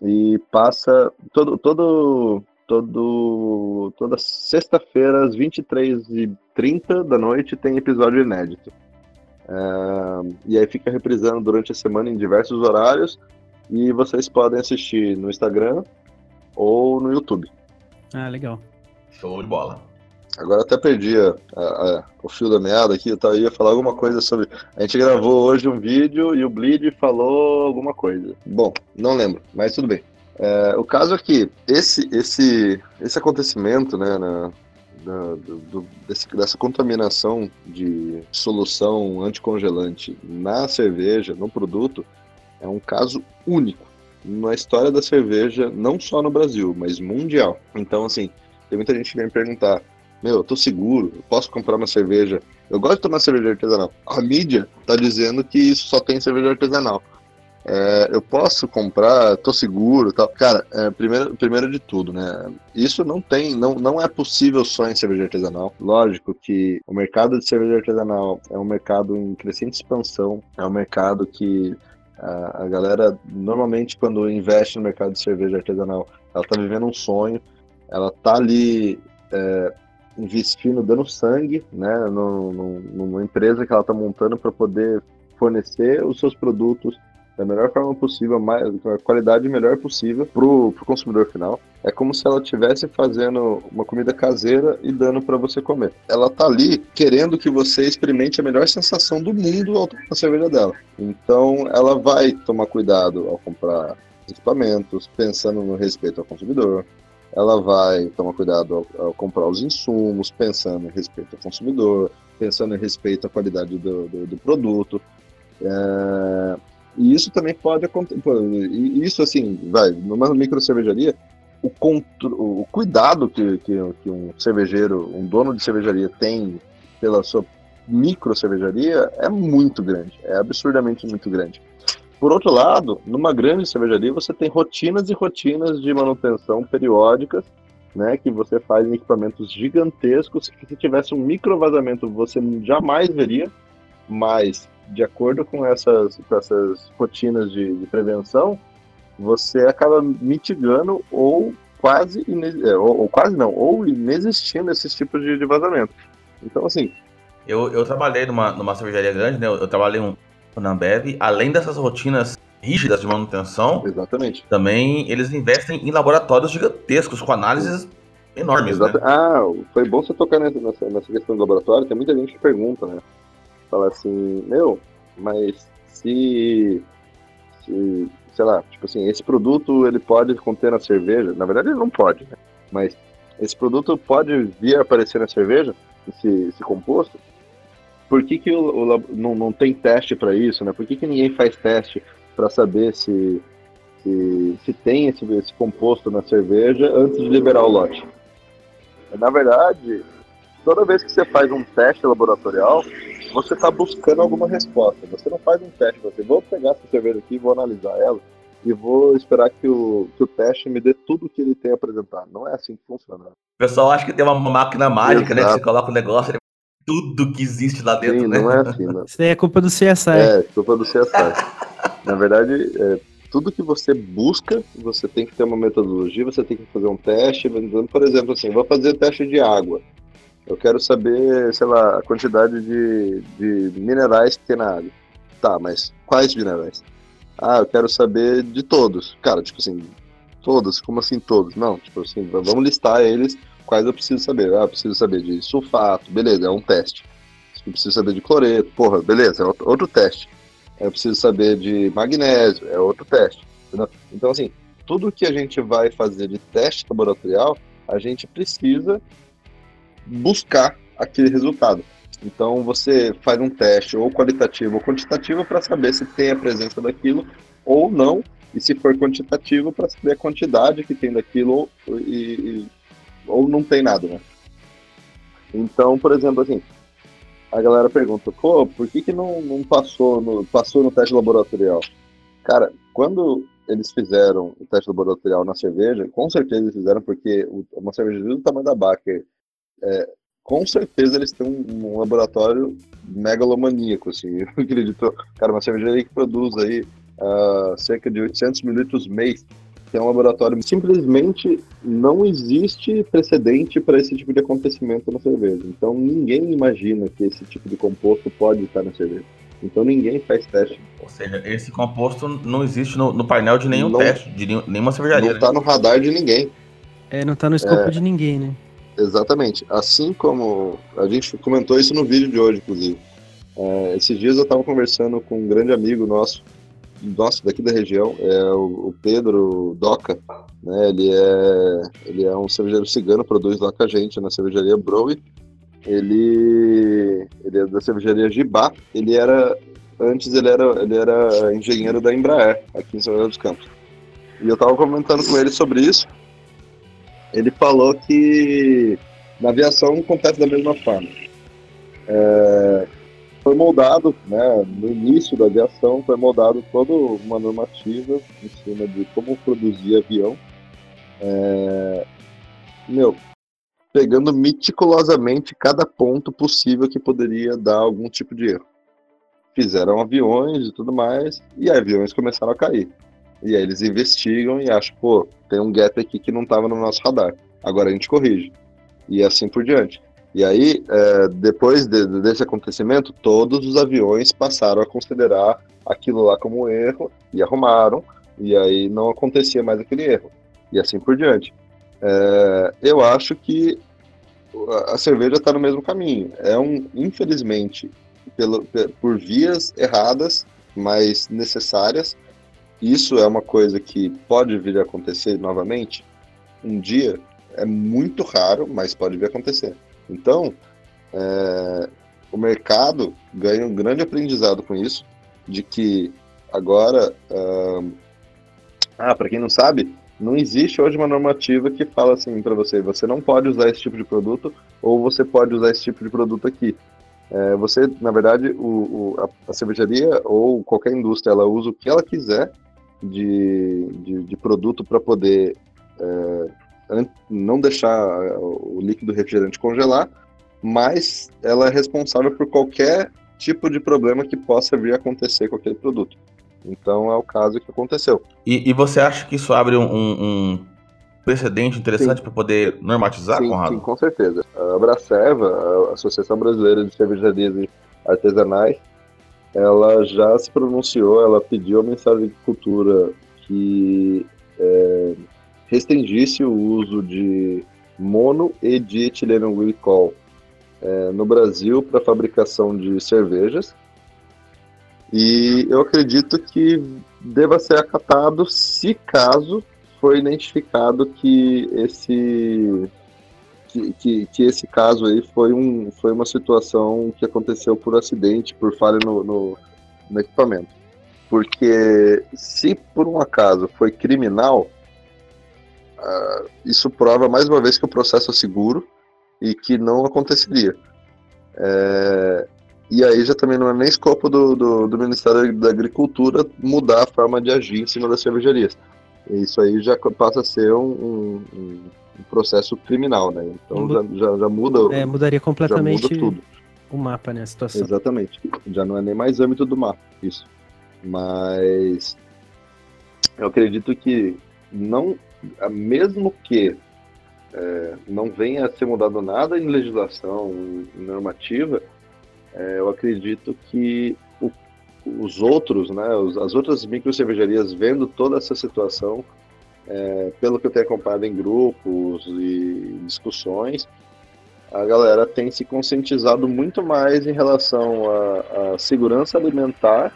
E passa todo, todo, todo, toda sexta-feira, às 23h30 da noite, tem episódio inédito. É, e aí fica reprisando durante a semana em diversos horários. E vocês podem assistir no Instagram ou no YouTube. Ah, legal. Show de bola. Agora até perdi a, a, o fio da meada aqui, eu ia falar alguma coisa sobre. A gente gravou hoje um vídeo e o Bleed falou alguma coisa. Bom, não lembro, mas tudo bem. É, o caso é que esse, esse, esse acontecimento, né, na, na, do, desse, dessa contaminação de solução anticongelante na cerveja, no produto, É um caso único na história da cerveja, não só no Brasil, mas mundial. Então, assim, tem muita gente que vem me perguntar: meu, eu tô seguro, eu posso comprar uma cerveja. Eu gosto de tomar cerveja artesanal. A mídia tá dizendo que isso só tem cerveja artesanal. É, eu posso comprar, tô seguro tal. Cara, é, primeiro, primeiro de tudo, né? Isso não tem, não, não é possível só em cerveja artesanal. Lógico que o mercado de cerveja artesanal é um mercado em crescente expansão, é um mercado que a, galera, normalmente, quando investe no mercado de cerveja artesanal, ela tá vivendo um sonho, ela tá ali é, investindo, dando sangue, né, no, no, numa empresa que ela tá montando para poder fornecer os seus produtos da melhor forma possível, mais, com a qualidade melhor possível pro, pro consumidor final. É como se ela estivesse fazendo uma comida caseira e dando para você comer. Ela tá ali querendo que você experimente a melhor sensação do mundo ao tomar a cerveja dela. Então, ela vai tomar cuidado ao comprar equipamentos, pensando no respeito ao consumidor. Ela vai tomar cuidado ao, ao comprar os insumos, pensando em respeito ao consumidor, pensando em respeito à qualidade do, do, do produto. É, e isso também pode acontecer. Isso, assim, vai, numa micro cervejaria, o, contro... o cuidado que, que, que, um cervejeiro, um dono de cervejaria tem pela sua micro cervejaria é muito grande, é absurdamente muito grande. Por outro lado, numa grande cervejaria você tem rotinas e rotinas de manutenção periódicas, né, que você faz em equipamentos gigantescos que se tivesse um micro vazamento você jamais veria, mas de acordo com essas, com essas rotinas de, de prevenção, você acaba mitigando ou quase, é, ou, ou, quase não, ou inexistindo esses tipos de, de vazamento. Então, assim. Eu, eu trabalhei numa, numa cervejaria grande, né? Eu, eu trabalhei um, na Ambev. Além dessas rotinas rígidas de manutenção, Exatamente. também eles investem em laboratórios gigantescos, com análises enormes. Né? Ah, foi bom você tocar nessa, nessa questão do laboratório. Tem muita gente que pergunta, né? Fala assim, meu, mas se, se, sei lá, tipo assim, esse produto ele pode conter na cerveja, na verdade ele não pode, né? mas esse produto pode vir a aparecer na cerveja, esse, esse composto, por que, que o, o não, não tem teste para isso, né? Por que, que ninguém faz teste para saber se, se, se tem esse, esse composto na cerveja antes de liberar o lote? Na verdade, toda vez que você faz um teste laboratorial, você está buscando alguma resposta. Você não faz um teste, você vou pegar essa cerveja aqui, vou analisar ela e vou esperar que o, que o teste me dê tudo que ele tem a apresentar. Não é assim que funciona. O pessoal acha que tem uma máquina mágica, Exato. né? Que você coloca o um negócio, tudo que existe lá dentro, Sim, né? Não é assim, né? Isso aí é culpa do CSI. É, culpa do CSI. Na verdade, é, tudo que você busca, você tem que ter uma metodologia, você tem que fazer um teste. Por exemplo, assim, vou fazer teste de água. Eu quero saber, sei lá, a quantidade de, de minerais que tem na água. Tá, mas quais minerais? Ah, eu quero saber de todos. Cara, tipo assim, todos? Como assim todos? Não, tipo assim, vamos listar eles quais eu preciso saber. Ah, eu preciso saber de sulfato, beleza, é um teste. Eu preciso saber de cloreto, porra, beleza, é outro, teste. Eu preciso saber de magnésio, é outro teste. Entendeu? Então, assim, tudo que a gente vai fazer de teste laboratorial, a gente precisa buscar aquele resultado. Então você faz um teste ou qualitativo ou quantitativo para saber se tem a presença daquilo ou não, e se for quantitativo para saber a quantidade que tem daquilo ou, e, e, ou não tem nada, né? Então, por exemplo, assim, a galera pergunta, pô, por que, que não, não passou, no, passou no teste laboratorial? Cara, quando eles fizeram o teste laboratorial na cerveja, com certeza eles fizeram porque uma cerveja do tamanho da Baker é, com certeza eles têm um, um, laboratório megalomaníaco, assim. Eu acredito, cara, uma cervejaria que produz aí uh, cerca de 800 mil litros mês, tem um laboratório. Simplesmente não existe precedente para esse tipo de acontecimento na cerveja. Então ninguém imagina que esse tipo de composto pode estar na cerveja. Então ninguém faz teste. Ou seja, esse composto não existe no, no painel de nenhum não, teste, de nenhuma cervejaria. Não está né? no radar de ninguém. É, não está no escopo é, de ninguém, né? Exatamente. Assim como a gente comentou isso no vídeo de hoje, inclusive. É, esses dias eu estava conversando com um grande amigo nosso, nosso daqui da região, é o, o Pedro Doca. Né? Ele, é, ele é um cervejeiro cigano, produz lá com a gente na cervejaria Broe. Ele, ele é da cervejaria Gibá. Ele era antes ele era, ele era engenheiro da Embraer, aqui em São José dos Campos. E eu estava comentando com ele sobre isso. Ele falou que na aviação acontece da mesma forma. É, foi moldado, né, no início da aviação, foi moldado toda uma normativa em cima de como produzir avião. É, meu, pegando meticulosamente cada ponto possível que poderia dar algum tipo de erro. Fizeram aviões e tudo mais, e aviões começaram a cair. E aí eles investigam e acham, pô, tem um gap aqui que não estava no nosso radar. Agora a gente corrige. E assim por diante. E aí, é, depois de, desse acontecimento, todos os aviões passaram a considerar aquilo lá como erro e arrumaram, e aí não acontecia mais aquele erro. E assim por diante. É, eu acho que a cerveja está no mesmo caminho. É um, infelizmente, pelo, por vias erradas, mas necessárias. Isso é uma coisa que pode vir a acontecer novamente um dia. É muito raro, mas pode vir a acontecer. Então, é, o mercado ganha um grande aprendizado com isso, de que agora, uh, ah, para quem não sabe, não existe hoje uma normativa que fala assim para você, você não pode usar esse tipo de produto ou você pode usar esse tipo de produto aqui. É, você, na verdade, o, o a, a, cervejaria ou qualquer indústria, ela usa o que ela quiser de, de, de produto para poder é, não deixar o líquido refrigerante congelar, mas ela é responsável por qualquer tipo de problema que possa vir a acontecer com aquele produto. Então é o caso que aconteceu. E, e você acha que isso abre um, um precedente interessante para poder normatizar, sim, Conrado? Sim, com certeza. A Braceva, a Associação Brasileira de Cervejarias Artesanais, ela já se pronunciou, ela pediu ao Ministério da Agricultura que é, restringisse o uso de mono e dietileno glicol é, no Brasil para fabricação de cervejas. E eu acredito que deva ser acatado se caso for identificado que esse que, que, que, esse caso aí foi, um, foi uma situação que aconteceu por acidente, por falha no, no, no equipamento. Porque se por um acaso foi criminal, uh, isso prova mais uma vez que o processo é seguro e que não aconteceria. É, e aí já também não é nem escopo do, do, do, Ministério da Agricultura mudar a forma de agir em cima das cervejarias. Isso aí já passa a ser um, um, um processo criminal, né? Então já, já, já, muda. É, mudaria completamente muda tudo. o mapa, né? A situação. Exatamente. Já não é nem mais âmbito do mapa, isso. Mas eu acredito que não, mesmo que é, não venha a ser mudado nada em legislação, em normativa, é, eu acredito que o, os outros, né, os, as outras micro cervejarias vendo toda essa situação, é, pelo que eu tenho acompanhado em grupos e discussões, a galera tem se conscientizado muito mais em relação à, à segurança alimentar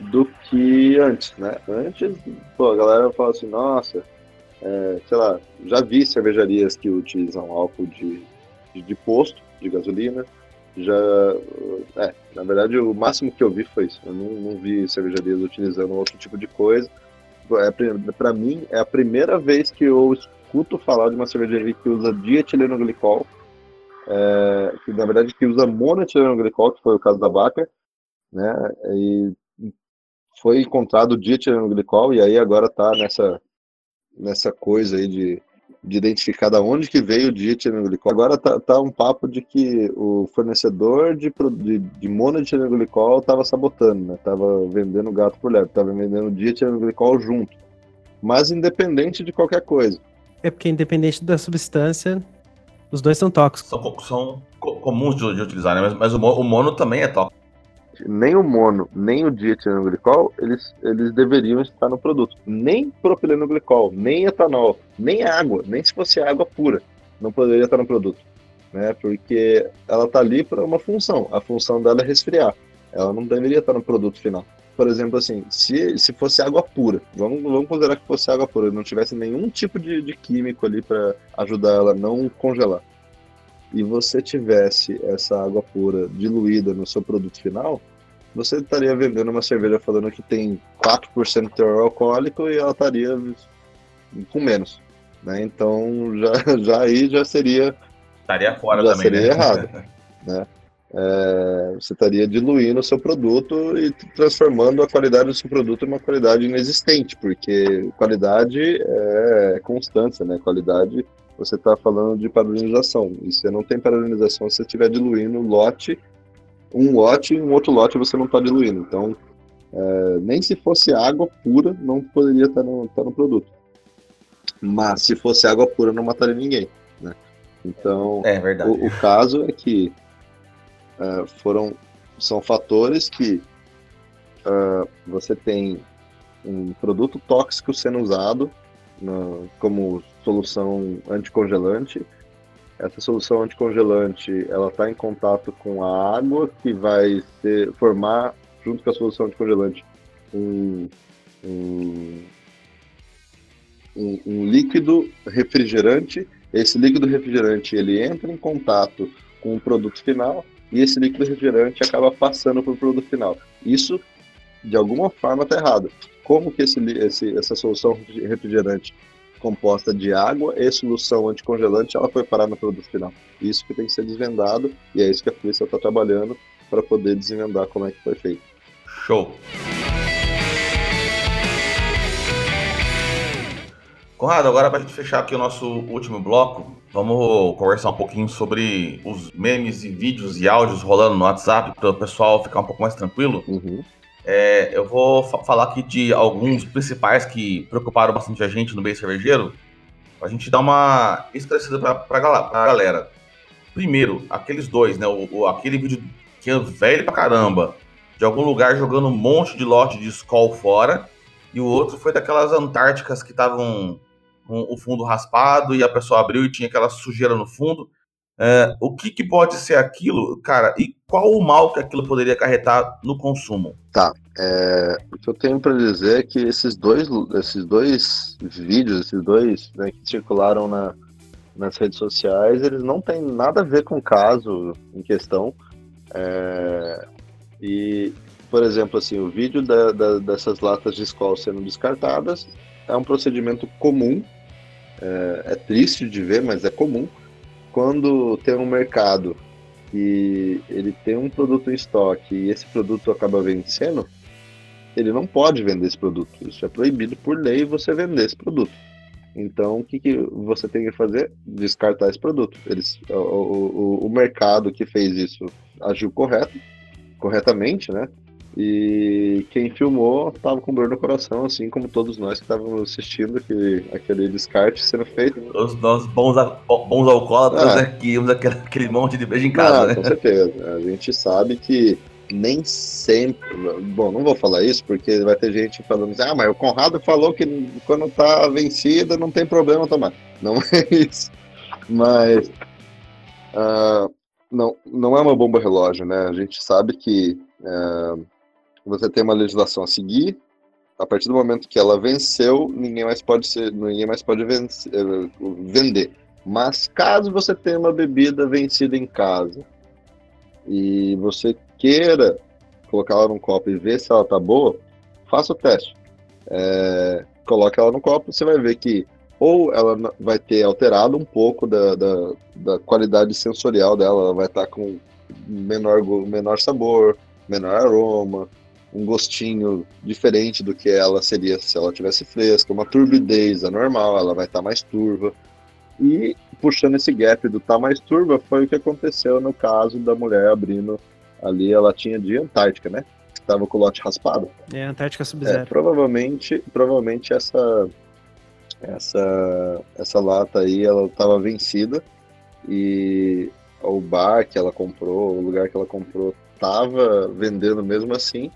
do que antes, né? Antes, pô, a galera fala assim, nossa, é, sei lá, já vi cervejarias que utilizam álcool de, de, de posto, de gasolina, já. É, na verdade, o máximo que eu vi foi isso. Eu não, não vi cervejarias utilizando outro tipo de coisa. É, para mim, é a primeira vez que eu escuto falar de uma cervejaria que usa dietileno glicol, é, que na verdade que usa monoetileno glicol, que foi o caso da vaca, né? E foi encontrado dietileno glicol e aí agora tá nessa nessa coisa aí de de identificar da onde que veio o dietilenglicol. Agora tá, tá um papo de que o fornecedor de, de, de monodietilenglicol estava sabotando, né? Tava vendendo gato por lebre, tava vendendo dietilenglicol junto. Mas independente de qualquer coisa. É porque independente da substância, os dois são tóxicos. São, são comuns de, de utilizar, né? Mas, mas o, o mono também é tóxico nem o mono, nem o dietilenglicol, eles, eles deveriam estar no produto. Nem propilenoglicol, nem etanol, nem água, nem se fosse água pura, não poderia estar no produto. Né? Porque ela está ali para uma função. A função dela é resfriar. Ela não deveria estar no produto final. Por exemplo, assim, se, se fosse água pura, vamos, vamos considerar que fosse água pura, não tivesse nenhum tipo de, de químico ali para ajudar ela a não congelar e você tivesse essa água pura diluída no seu produto final, você estaria vendendo uma cerveja falando que tem 4% de teor alcoólico e ela estaria com menos. Né? Então já, já aí já seria. Estaria fora já também. Seria né? errado. né? É, você estaria diluindo o seu produto e transformando a qualidade do seu produto em uma qualidade inexistente, porque qualidade é constância, né? Qualidade, você está falando de padronização. E você não tem padronização se você estiver diluindo lote, um lote e um outro lote você não está diluindo. Então, é, nem se fosse água pura, não poderia estar tá no, tá no produto. Mas se fosse água pura, não mataria ninguém. Né? Então, é verdade. O, o caso é que uh, foram são fatores que uh, você tem um produto tóxico sendo usado no, como solução anticongelante. Essa solução anticongelante ela está em contato com a água que vai ser, formar junto com a solução anticongelante um, um, um, líquido refrigerante. Esse líquido refrigerante ele entra em contato com o produto final e esse líquido refrigerante acaba passando para o produto final. Isso, de alguma forma, está errado. Como que esse, esse, essa solução refrigerante composta de água e solução anticongelante ela foi parar no produto final? Isso que tem que ser desvendado e é isso que a polícia está trabalhando para poder desvendar como é que foi feito. Show! Conrado, agora para a gente fechar aqui o nosso último bloco, vamos conversar um pouquinho sobre os memes e vídeos e áudios rolando no WhatsApp para o pessoal ficar um pouco mais tranquilo. Uhum. É, eu vou fa falar aqui de alguns principais que preocuparam bastante a gente no meio cervejeiro, a gente dar uma esclarecida para a galera. Primeiro, aqueles dois, né? O, o, aquele vídeo que é velho pra caramba, de algum lugar jogando um monte de lote de Skol fora, e o outro foi daquelas Antárticas que estavam com o fundo raspado e a pessoa abriu e tinha aquela sujeira no fundo. É, o que, que, pode ser aquilo, cara? E qual o mal que aquilo poderia acarretar no consumo? Tá. É, o que eu tenho para dizer é que esses dois, esses dois vídeos, esses dois né, que circularam na, nas redes sociais, eles não têm nada a ver com o caso em questão. É, e, por exemplo, assim, o vídeo da, da, dessas latas de escola sendo descartadas é um procedimento comum, é, é, triste de ver, mas é comum. Quando tem um mercado e ele tem um produto em estoque e esse produto acaba vencendo, ele não pode vender esse produto. Isso é proibido por lei você vender esse produto. Então, o que, que você tem que fazer? Descartar esse produto. Eles, o, o, o mercado que fez isso agiu correto, corretamente, né? E quem filmou estava com dor no coração, assim como todos nós que estávamos assistindo aquele, aquele descarte sendo feito. Os nossos bons, bons alcoólatras ah. né, que íamos aquele, aquele monte de beijo em casa, ah, né? Com certeza. A gente sabe que nem sempre. Bom, não vou falar isso porque vai ter gente falando assim: ah, mas o Conrado falou que quando tá vencida não tem problema tomar. Não é isso. Mas. Uh, não, não é uma bomba relógio, né? A gente sabe que. Uh, você tem uma legislação a seguir. A partir do momento que ela venceu, ninguém mais pode ser, ninguém mais pode vencer, eh, vender. Mas caso você tenha uma bebida vencida em casa e você queira colocar ela num copo e ver se ela tá boa, faça o teste. É, coloque ela no copo, você vai ver que ou ela vai ter alterado um pouco da, da, da qualidade sensorial dela, ela vai estar tá com menor, menor sabor, menor aroma, um gostinho diferente do que ela seria se ela tivesse fresca, uma turbidez anormal, ela vai estar tá mais turva. E puxando esse gap do tá mais turva foi o que aconteceu no caso da mulher abrindo ali a latinha de Antártica, né? Estava com o lote raspado. É, Antártica Sub-Zero. É, provavelmente, provavelmente essa essa essa lata aí ela estava vencida e o bar que ela comprou, o lugar que ela comprou estava vendendo mesmo assim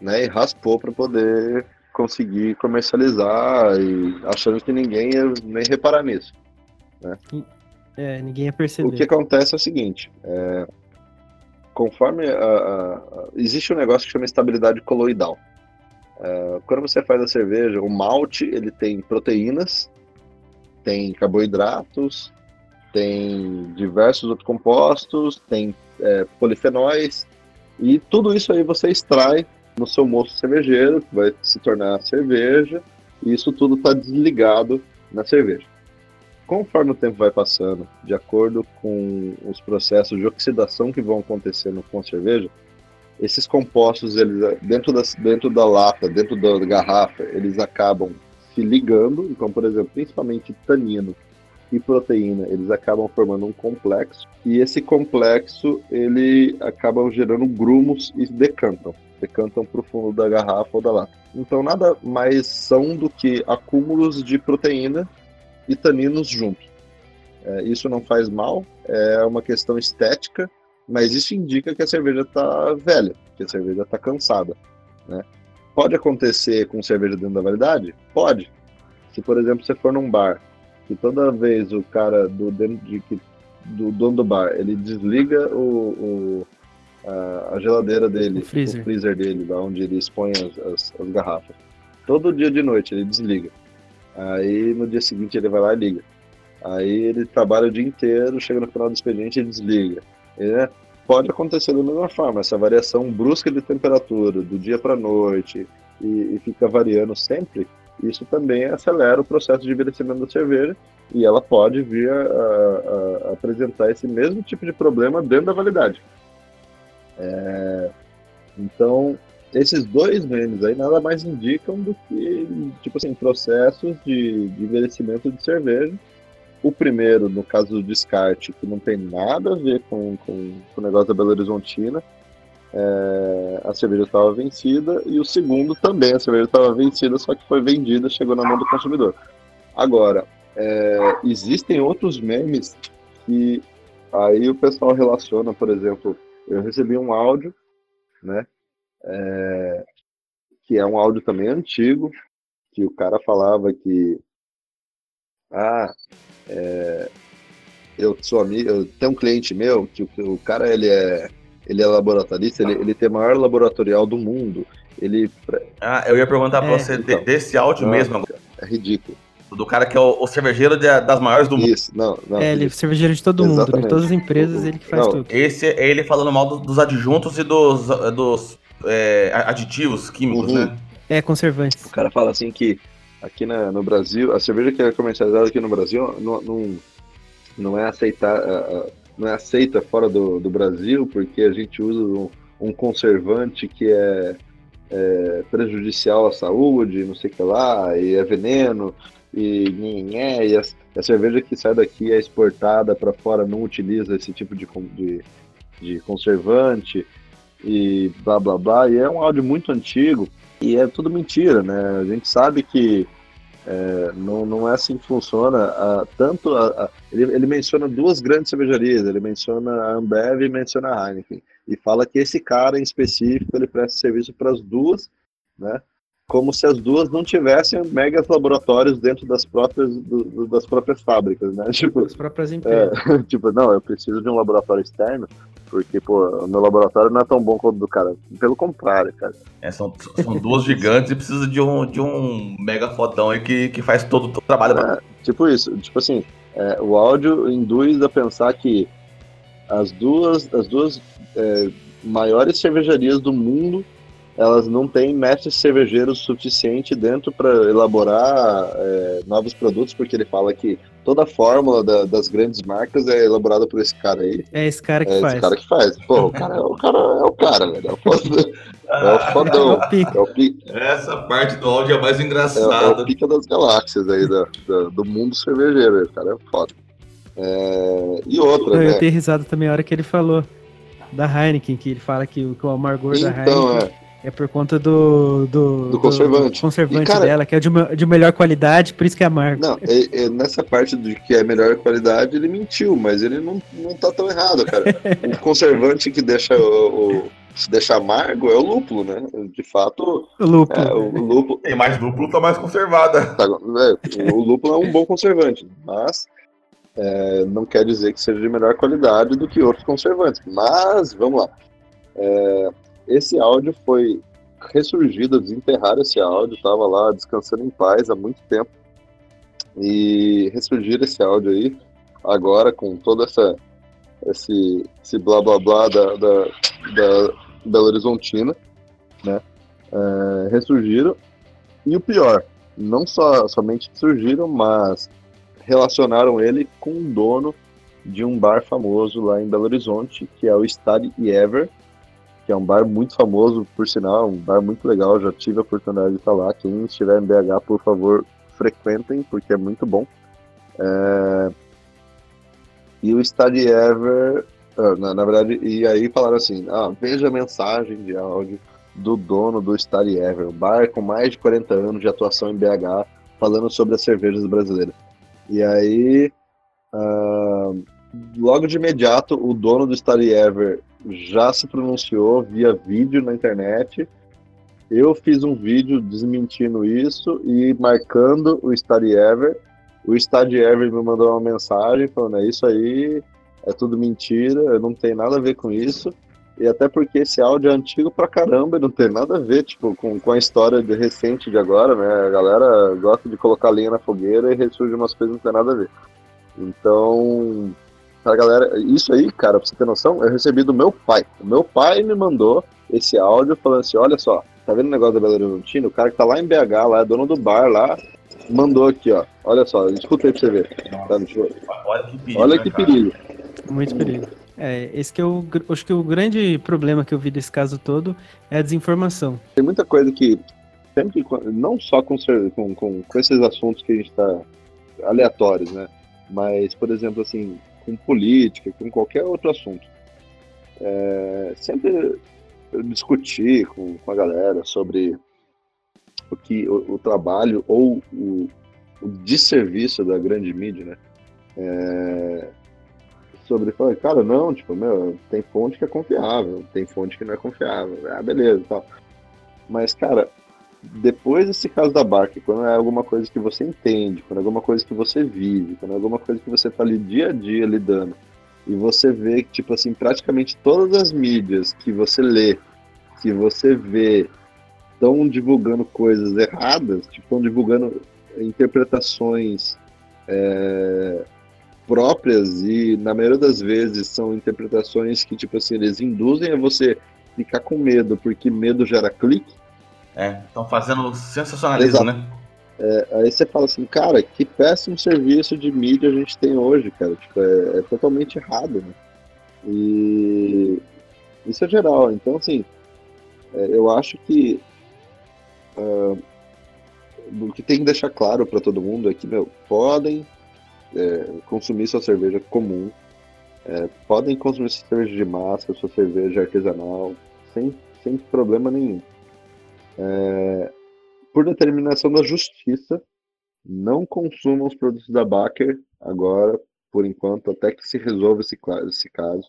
né, e raspou para poder conseguir comercializar e achando que ninguém ia nem reparar nisso. Né? É, ninguém ia perceber. O que acontece é o seguinte, é, conforme a, a, existe um negócio que chama estabilidade coloidal. É, quando você faz a cerveja, o malte ele tem proteínas, tem carboidratos, tem diversos outros compostos, tem é, polifenóis, E tudo isso aí você extrai no seu moço cervejeiro, que vai se tornar cerveja, e isso tudo está desligado na cerveja. Conforme o tempo vai passando, de acordo com os processos de oxidação que vão acontecendo com a cerveja, esses compostos, eles, dentro, da, dentro da lata, dentro da garrafa, eles acabam se ligando. Então, por exemplo, principalmente tanino e proteína, eles acabam formando um complexo. E esse complexo, ele acaba gerando grumos e decantam. Decantam para o fundo da garrafa ou da lata. Então, nada mais são do que acúmulos de proteína e taninos juntos. É, isso não faz mal, é uma questão estética mas isso indica que a cerveja está velha, que a cerveja está cansada. Né? Pode acontecer com cerveja dentro da validade? Pode. Se, por exemplo, você for num bar e toda vez o cara do, de, do dono do bar ele desliga o, o a, a, geladeira dele, o freezer. o freezer dele, lá onde ele expõe as, as, as garrafas. Todo dia de noite ele desliga. Aí no dia seguinte ele vai lá e liga. Aí ele trabalha o dia inteiro, chega no final do expediente e desliga. É, pode acontecer da mesma forma, essa variação brusca de temperatura do dia para a noite e, e, fica variando sempre, isso também acelera o processo de envelhecimento da cerveja e ela pode vir a, a, a apresentar esse mesmo tipo de problema dentro da validade. É, então, esses dois memes aí nada mais indicam do que, tipo assim, processos de, de envelhecimento de cerveja o primeiro, no caso do descarte, que não tem nada a ver com, com, com o negócio da Belo Horizontina, é, a cerveja estava vencida, e o segundo também, a cerveja estava vencida, só que foi vendida, chegou na mão do consumidor. Agora, é, existem outros memes que aí o pessoal relaciona, por exemplo, eu recebi um áudio, né, é, que é um áudio também antigo, que o cara falava que ah, é, eu sou amigo, eu tenho um cliente meu que o, o cara ele é ele é laboratorista, ele, ele tem o maior laboratorial do mundo. Ele Ah, eu ia perguntar para é. você então, desse áudio não, mesmo. É ridículo. Do cara que é o, o cervejeiro de, das maiores do mundo. Isso, não, não. É, ele é cervejeiro de todo mundo, de todas as empresas, ele que faz não, tudo. Esse é ele falando mal dos adjuntos e dos, dos é, aditivos químicos, uhum. né? É, conservantes. O cara fala assim que aqui na, no Brasil, a cerveja que é comercializada aqui no Brasil não, não, não é aceitar, não é aceita fora do, do Brasil porque a gente usa um, um conservante que é, é, prejudicial à saúde, não sei o que lá, e é veneno, e nhé, e a, a cerveja que sai daqui é exportada para fora não utiliza esse tipo de, de, de conservante e blá blá blá. E é um áudio muito antigo e é tudo mentira, né? A gente sabe que é, não, não é assim que funciona. A, tanto a, a, ele, ele, menciona duas grandes cervejarias, ele menciona a Ambev e menciona a Heineken. E fala que esse cara em específico ele presta serviço para as duas, né? Como se as duas não tivessem megas laboratórios dentro das próprias, do, do, das próprias fábricas, né? Tipo, as próprias empresas. É, tipo, não, eu preciso de um laboratório externo porque, pô, o meu laboratório não é tão bom quanto o do cara. Pelo contrário, cara. É, são, são duas gigantes e precisa de um, de um mega fodão aí que, que faz todo o trabalho. É, tipo isso. Tipo assim, é, o áudio induz a pensar que as duas, as duas é, maiores cervejarias do mundo elas não têm mestres cervejeiros suficiente dentro para elaborar é, novos produtos, porque ele fala que toda a fórmula da, das grandes marcas é elaborada por esse cara aí. É esse cara que é faz. Esse cara que faz. Pô, o cara, o cara é o cara, velho. É o, foda, é o fodão. É o pica. Essa parte do áudio é mais engraçada. É, é o pica das galáxias aí da, da, do mundo cervejeiro. O cara é foda. É... E outra, Não, né? Eu tenho risado também a hora que ele falou da Heineken, que ele fala que, que o amargor então, da Heineken... É é por conta do. Do, do conservante. Do conservante e, cara, dela, que é de, de melhor qualidade, por isso que é amargo. Não, é, é, nessa parte de que é melhor qualidade, ele mentiu, mas ele não, não tá tão errado, cara. o conservante que deixa o, o se deixa amargo é o lúpulo, né? De fato. O lúpulo. É, o lúpulo. Tem mais lúpulo, tá mais conservada. Tá, é, o lúpulo é um bom conservante, mas é, não quer dizer que seja de melhor qualidade do que outros conservantes. Mas, vamos lá. Esse áudio foi ressurgido, desenterraram esse áudio, estava lá descansando em paz há muito tempo. E ressurgir esse áudio aí, agora com todo essa, esse, esse blá blá blá da, da, da Belo Horizontina, né? É, ressurgiram. E o pior, não só somente surgiram, mas relacionaram ele com o dono de um bar famoso lá em Belo Horizonte, que é o Study Ever, que é um bar muito famoso, por sinal, um bar muito legal. Já tive a oportunidade de estar lá. Quem estiver em BH, por favor, frequentem, porque é muito bom. É... E o Study Ever, ah, na, na, verdade, e aí falaram assim: ah, veja a mensagem de áudio do dono do Study Ever, um bar com mais de 40 anos de atuação em BH, falando sobre as cervejas brasileiras. E aí, uh, logo de imediato, o dono do Study Ever já se pronunciou via vídeo na internet. Eu fiz um vídeo desmentindo isso e marcando o Study Ever. O Study Ever me mandou uma mensagem falando: é isso aí, é tudo mentira, eu não tenho nada a ver com isso. E até porque esse áudio é antigo pra caramba não tem nada a ver, tipo, com, com a história de, recente de agora, né? A galera gosta de colocar linha na fogueira e ressurge umas coisas que não tem nada a ver. Então, a galera, isso aí, cara, pra você ter noção, eu recebi do meu pai. O meu pai me mandou esse áudio falando assim: olha só, tá vendo o negócio da Belo Horizonte? O cara que tá lá em BH, lá, é dono do bar lá, mandou aqui, ó. Olha só, escuta aí pra você ver. Tá, olha que perigo. Olha né, que perigo. Muito perigo. É, esse que é o, acho que o grande problema que eu vi desse caso todo é a desinformação. Tem muita coisa que, sempre, não só com, com, com, com esses assuntos que a gente está aleatórios, né? Mas, por exemplo, assim, com política, com qualquer outro assunto. É, sempre discutir com, com a galera sobre o que o, o trabalho ou o, o desserviço da grande mídia, né? É, sobre, falar, cara, não, tipo, meu, tem fonte que é confiável, tem fonte que não é confiável, ah, beleza, tal. Mas, cara, depois desse caso da Barca, quando é alguma coisa que você entende, quando é alguma coisa que você vive, quando é alguma coisa que você tá ali dia a dia lidando, e você vê que, tipo assim, praticamente todas as mídias que você lê, que você vê, estão divulgando coisas erradas, tipo, estão divulgando interpretações é, próprias e, na maioria das vezes, são interpretações que, tipo assim, eles induzem a você ficar com medo, porque medo gera clique, é, estão fazendo sensacionalismo, Exato. né? É, aí você fala assim, cara, que péssimo serviço de mídia a gente tem hoje, cara. Tipo, é, é totalmente errado, né? E isso é geral. Então, assim, é, eu acho que uh, o que tem que deixar claro para todo mundo é que, meu, podem é, consumir sua cerveja comum, é, podem consumir sua cerveja de massa, sua cerveja artesanal, sem, sem problema nenhum é, por determinação da justiça, não consumam os produtos da Baker agora, por enquanto, até que se resolva esse, esse caso.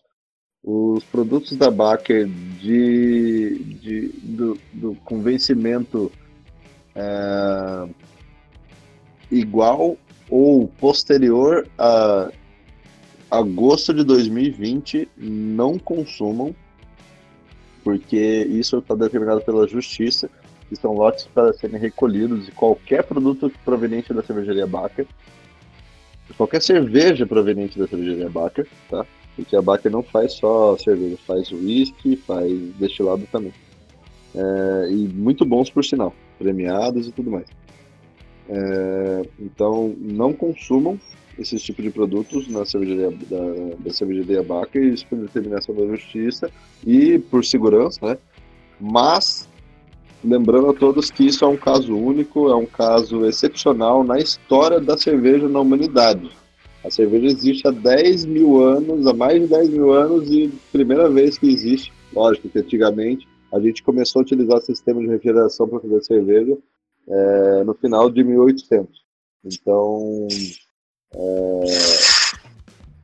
Os produtos da Baker de, de, do, do convencimento é, igual ou posterior a agosto de 2020 não consumam, porque isso está determinado pela justiça que são lotes para serem recolhidos de qualquer produto proveniente da cervejaria Baker, qualquer cerveja proveniente da cervejaria Baker, tá? Porque a Baker não faz só cerveja, faz uísque, faz destilado também. É, e muito bons por sinal, premiados e tudo mais. É, então, não consumam esses tipos de produtos na cervejaria da, da cervejaria Baker, isso por determinação da justiça e por segurança, né? Mas Lembrando a todos que isso é um caso único, é um caso excepcional na história da cerveja na humanidade. A cerveja existe há 10 mil anos, há mais de 10 mil anos, e primeira vez que existe, lógico que antigamente a gente começou a utilizar sistema de refrigeração para fazer cerveja é, no final de 1800. Então, é,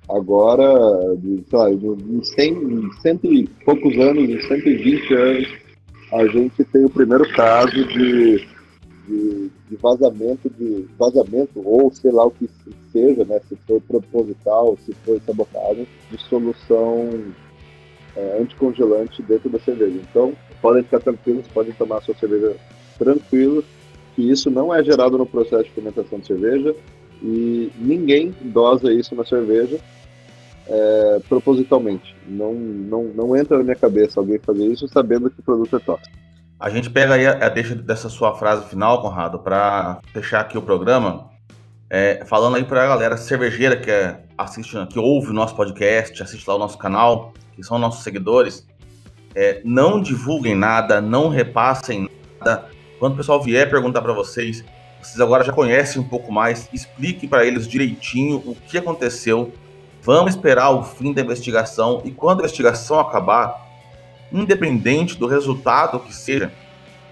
agora, sei lá, em 100, em cento e poucos anos, em 120 anos, a gente tem o primeiro caso de, de, de, vazamento, de vazamento, ou sei lá o que seja, né, se foi proposital, se foi sabotagem, de solução é, anticongelante dentro da cerveja. Então, podem ficar tranquilos, podem tomar a sua cerveja tranquilo, que isso não é gerado no processo de fermentação de cerveja e ninguém dosa isso na cerveja. é, propositalmente. Não, não, não entra na minha cabeça alguém fazer isso sabendo que o produto é tóxico. A gente pega aí a, a deixa dessa sua frase final, Conrado, para fechar aqui o programa, é, falando aí para a galera cervejeira que é, assiste, que ouve o nosso podcast, assiste lá o nosso canal, que são nossos seguidores, é, não divulguem nada, não repassem nada. Quando o pessoal vier perguntar para vocês, vocês agora já conhecem um pouco mais, explique para eles direitinho o que aconteceu. Vamos esperar o fim da investigação e quando a investigação acabar, independente do resultado que seja,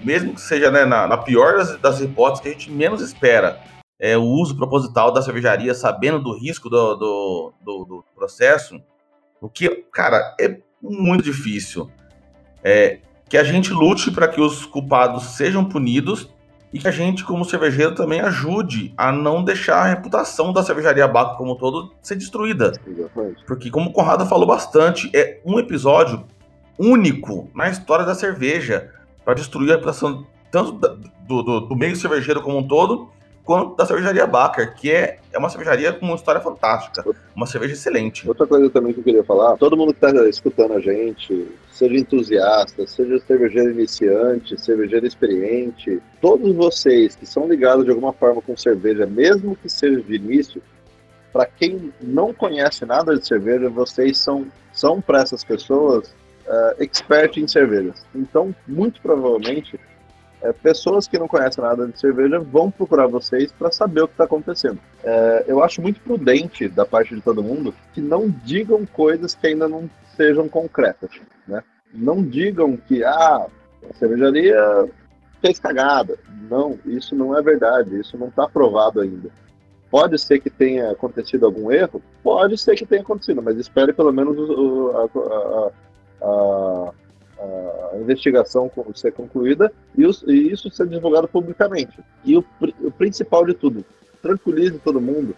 mesmo que seja né, na, na, pior das, das, hipóteses que a gente menos espera, é, o uso proposital da cervejaria, sabendo do risco do, do, do, do processo, o que, cara, é muito difícil. É, que a gente lute para que os culpados sejam punidos e que a gente, como cervejeiro, também ajude a não deixar a reputação da cervejaria Baco como um todo ser destruída. Porque, como o Conrado falou bastante, é um episódio único na história da cerveja para destruir a reputação tanto do, do, do, meio cervejeiro como um todo, quanto da cervejaria Baker, que é, é uma cervejaria com uma história fantástica, uma cerveja excelente. Outra coisa também que eu queria falar, todo mundo que está escutando a gente, seja entusiasta, seja cervejeiro iniciante, cervejeiro experiente, todos vocês que são ligados de alguma forma com cerveja, mesmo que seja de início, para quem não conhece nada de cerveja, vocês são, são para essas pessoas uh, expert em cervejas. Então, muito provavelmente, uh, pessoas que não conhecem nada de cerveja vão procurar vocês para saber o que está acontecendo. Uh, eu acho muito prudente da parte de todo mundo que não digam coisas que ainda não sejam concretas, né? Não digam que ah, a cervejaria fez cagada. Não, isso não é verdade, isso não está provado ainda. Pode ser que tenha acontecido algum erro? Pode ser que tenha acontecido, mas espere pelo menos o, a, a, a, a investigação ser concluída e, os, e, isso ser divulgado publicamente. E o, o, principal de tudo, tranquilize todo mundo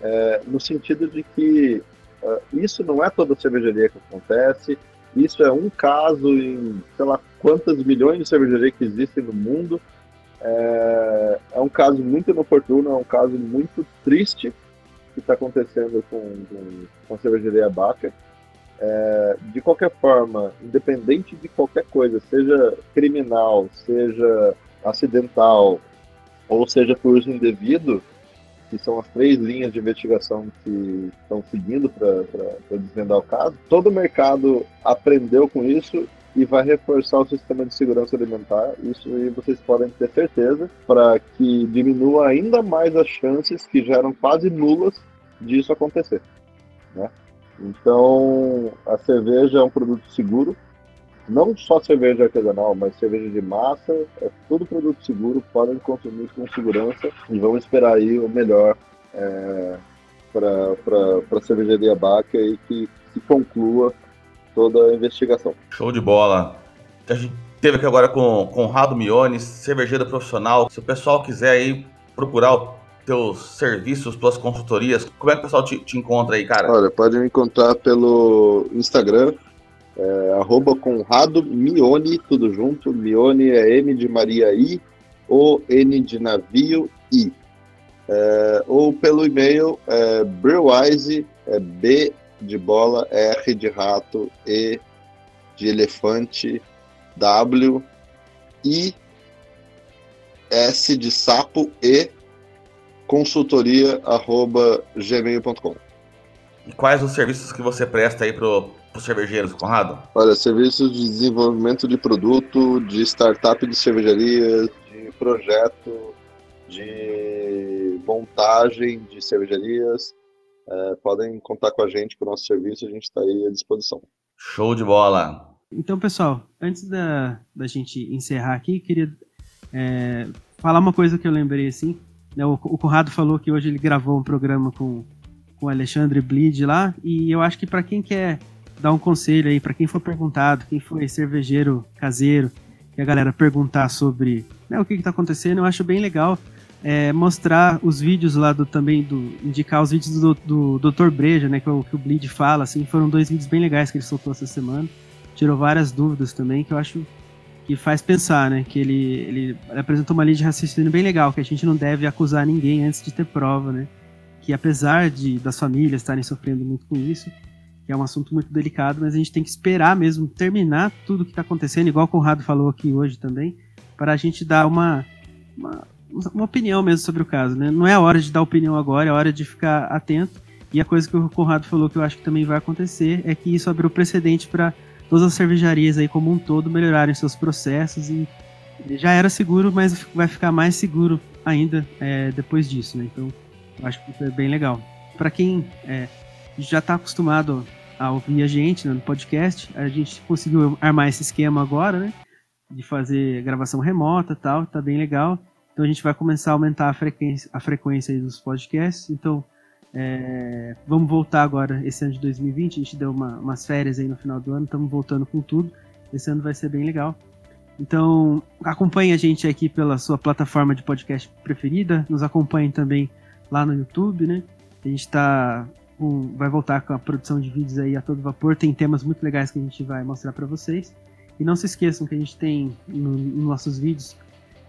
é, no sentido de que uh, isso não é toda cervejaria que acontece, isso é um caso em, sei lá, quantas milhões de cervejarias que existem no mundo. É, é um caso muito inoportuno, é um caso muito triste que está acontecendo com, com, com a cervejaria Baca. É, de qualquer forma, independente de qualquer coisa, seja criminal, seja acidental, ou seja por uso indevido, que são as três linhas de investigação que estão seguindo para desvendar o caso, todo o mercado aprendeu com isso e vai reforçar o sistema de segurança alimentar. Isso aí vocês podem ter certeza, para que diminua ainda mais as chances que já eram quase nulas disso acontecer. Né? Então, a cerveja é um produto seguro. Não só cerveja artesanal, mas cerveja de massa, é tudo produto seguro, podem consumir com segurança e vamos esperar aí o melhor é, para a cervejaria Baca e que se conclua toda a investigação. Show de bola. A gente teve aqui agora com Conrado Miones, cervejeiro profissional. Se o pessoal quiser aí procurar o teus serviços, tuas consultorias, como é que o pessoal te, te encontra aí, cara? Olha, pode me encontrar pelo Instagram, é, arroba Conrado Mione, tudo junto. Mione é M de Maria I, ou N de navio I. É, ou pelo e-mail é, Brewise, é B de bola, R de rato, E de elefante, W, I, S de sapo, E consultoria@gmail.com. E quais os serviços que você presta aí para os cervejeiros, Conrado? Olha, serviços de desenvolvimento de produto, de startup de cervejarias, de projeto, de montagem de cervejarias. É, podem contar com a gente, com o nosso serviço, a gente está aí à disposição. Show de bola! Então, pessoal, antes da, da gente encerrar aqui, queria é, falar uma coisa que eu lembrei assim. Né, o, o Conrado falou que hoje ele gravou um programa com, com o Alexandre Bleed lá, e eu acho que para quem quer dar um conselho aí, para quem for perguntado, quem foi cervejeiro caseiro, que a galera perguntar sobre né, o que está acontecendo, eu acho bem legal é, mostrar os vídeos lá do também do indicar os vídeos do, do, do Dr. Breja, né, que é o que o Bleed fala, assim, foram dois vídeos bem legais que ele soltou essa semana. Tirou várias dúvidas também que eu acho que faz pensar, né? Que ele, ele apresentou uma linha de raciocínio bem legal, que a gente não deve acusar ninguém antes de ter prova, né? Que apesar de das famílias estarem sofrendo muito com isso, que é um assunto muito delicado, mas a gente tem que esperar mesmo terminar tudo que está acontecendo, igual o Conrado falou aqui hoje também, para a gente dar uma, uma, uma, opinião mesmo sobre o caso. Né? Não é a hora de dar opinião agora, é a hora de ficar atento. E a coisa que o Conrado falou que eu acho que também vai acontecer é que isso abriu precedente para todas as cervejarias aí como um todo melhorarem seus processos e já era seguro, mas vai ficar mais seguro ainda é, depois disso, né? Então, acho que é bem legal. Para quem é, já está acostumado a ouvir a gente né, no podcast, a gente conseguiu armar esse esquema agora, né? De fazer gravação remota tal, tá bem legal. Então a gente vai começar a aumentar a frequência, a frequência dos podcasts. Então, é, vamos voltar agora esse ano de 2020. A gente deu uma, umas férias aí no final do ano, estamos voltando com tudo. Esse ano vai ser bem legal. Então, acompanhe a gente aqui pela sua plataforma de podcast preferida. Nos acompanhe também lá no YouTube, né? A gente tá vai voltar com a produção de vídeos aí a todo vapor. Tem temas muito legais que a gente vai mostrar para vocês. E não se esqueçam que a gente tem nos no nossos vídeos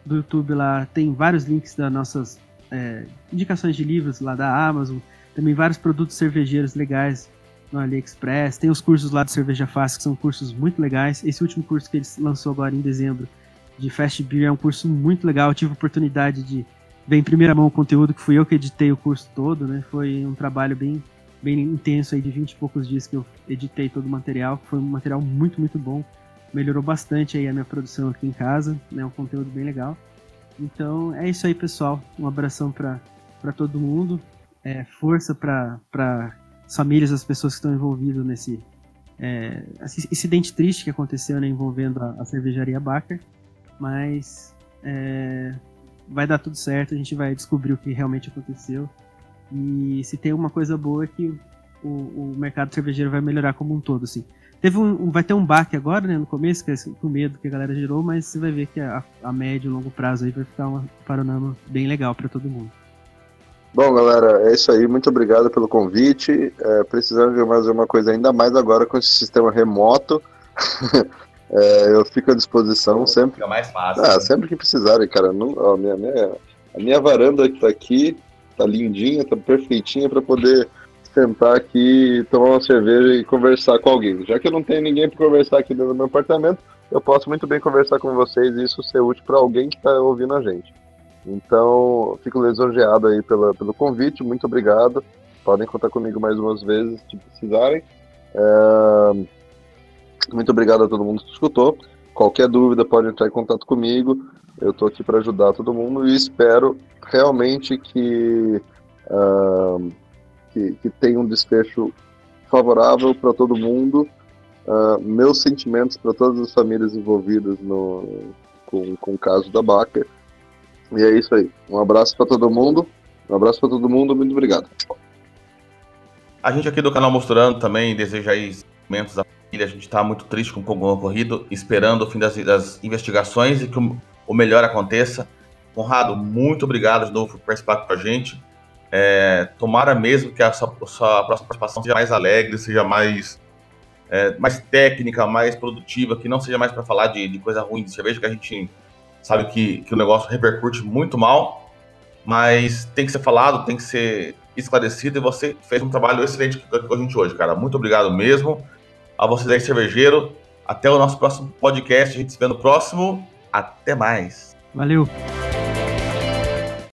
do YouTube lá, tem vários links das nossas é, indicações de livros lá da Amazon. Também vários produtos cervejeiros legais no AliExpress. Tem os cursos lá do Cerveja Fácil, que são cursos muito legais. Esse último curso que ele lançou agora em dezembro, de Fast Beer, é um curso muito legal. Eu tive a oportunidade de ver em primeira mão o conteúdo, que fui eu que editei o curso todo, né? Foi um trabalho bem, bem intenso aí de 20 e poucos dias que eu editei todo o material. Foi um material muito, muito bom. Melhorou bastante aí a minha produção aqui em casa, né? Um conteúdo bem legal. Então é isso aí, pessoal. Um abração para todo mundo. É, força para as famílias, as pessoas que estão envolvidas nesse é, incidente triste que aconteceu né, envolvendo a, a cervejaria Baker. Mas é, vai dar tudo certo, a gente vai descobrir o que realmente aconteceu. E se tem uma coisa boa é que o, o mercado cervejeiro vai melhorar como um todo, assim. Teve um, vai ter um baque agora, né, no começo, que é com medo que a galera gerou, mas você vai ver que a, a médio e longo prazo aí vai ficar um panorama bem legal para todo mundo. Bom, galera, é isso aí. Muito obrigado pelo convite. É, precisando de fazer uma coisa ainda mais agora com esse sistema remoto. é, eu fico à disposição sempre. Fica mais fácil. Ah, né? sempre que precisarem, cara. Não, ó, minha, minha, a minha varanda que tá aqui tá lindinha, tá perfeitinha para poder sentar aqui, tomar uma cerveja e conversar com alguém. Já que eu não tenho ninguém para conversar aqui dentro do meu apartamento, eu posso muito bem conversar com vocês e isso ser útil para alguém que está ouvindo a gente. Então, fico lisonjeado aí pela, pelo convite, muito obrigado. Podem contar comigo mais umas vezes se precisarem. É... Muito obrigado a todo mundo que escutou. Qualquer dúvida pode entrar em contato comigo. Eu estou aqui para ajudar todo mundo e espero realmente que. Uh que, que tenha um desfecho favorável para todo mundo. Uh, meus sentimentos para todas as famílias envolvidas no, com, com o caso da Baca. E é isso aí. Um abraço para todo mundo. Um abraço para todo mundo. Muito obrigado. A gente aqui do canal Mostrando também deseja aí momentos da família. A gente está muito triste com o Pogão ocorrido, esperando o fim das, das investigações e que o, o melhor aconteça. Conrado, muito obrigado de novo por participar com a gente. É, tomara mesmo que a sua, a sua, próxima participação seja mais alegre, seja mais, é, mais técnica, mais produtiva, que não seja mais para falar de, de, coisa ruim de cerveja, que a gente sabe que, que o negócio repercute muito mal, mas tem que ser falado, tem que ser esclarecido e você fez um trabalho excelente com a gente hoje, cara. Muito obrigado mesmo a vocês aí, cervejeiro. Até o nosso próximo podcast. A gente se vê no próximo. Até mais. Valeu.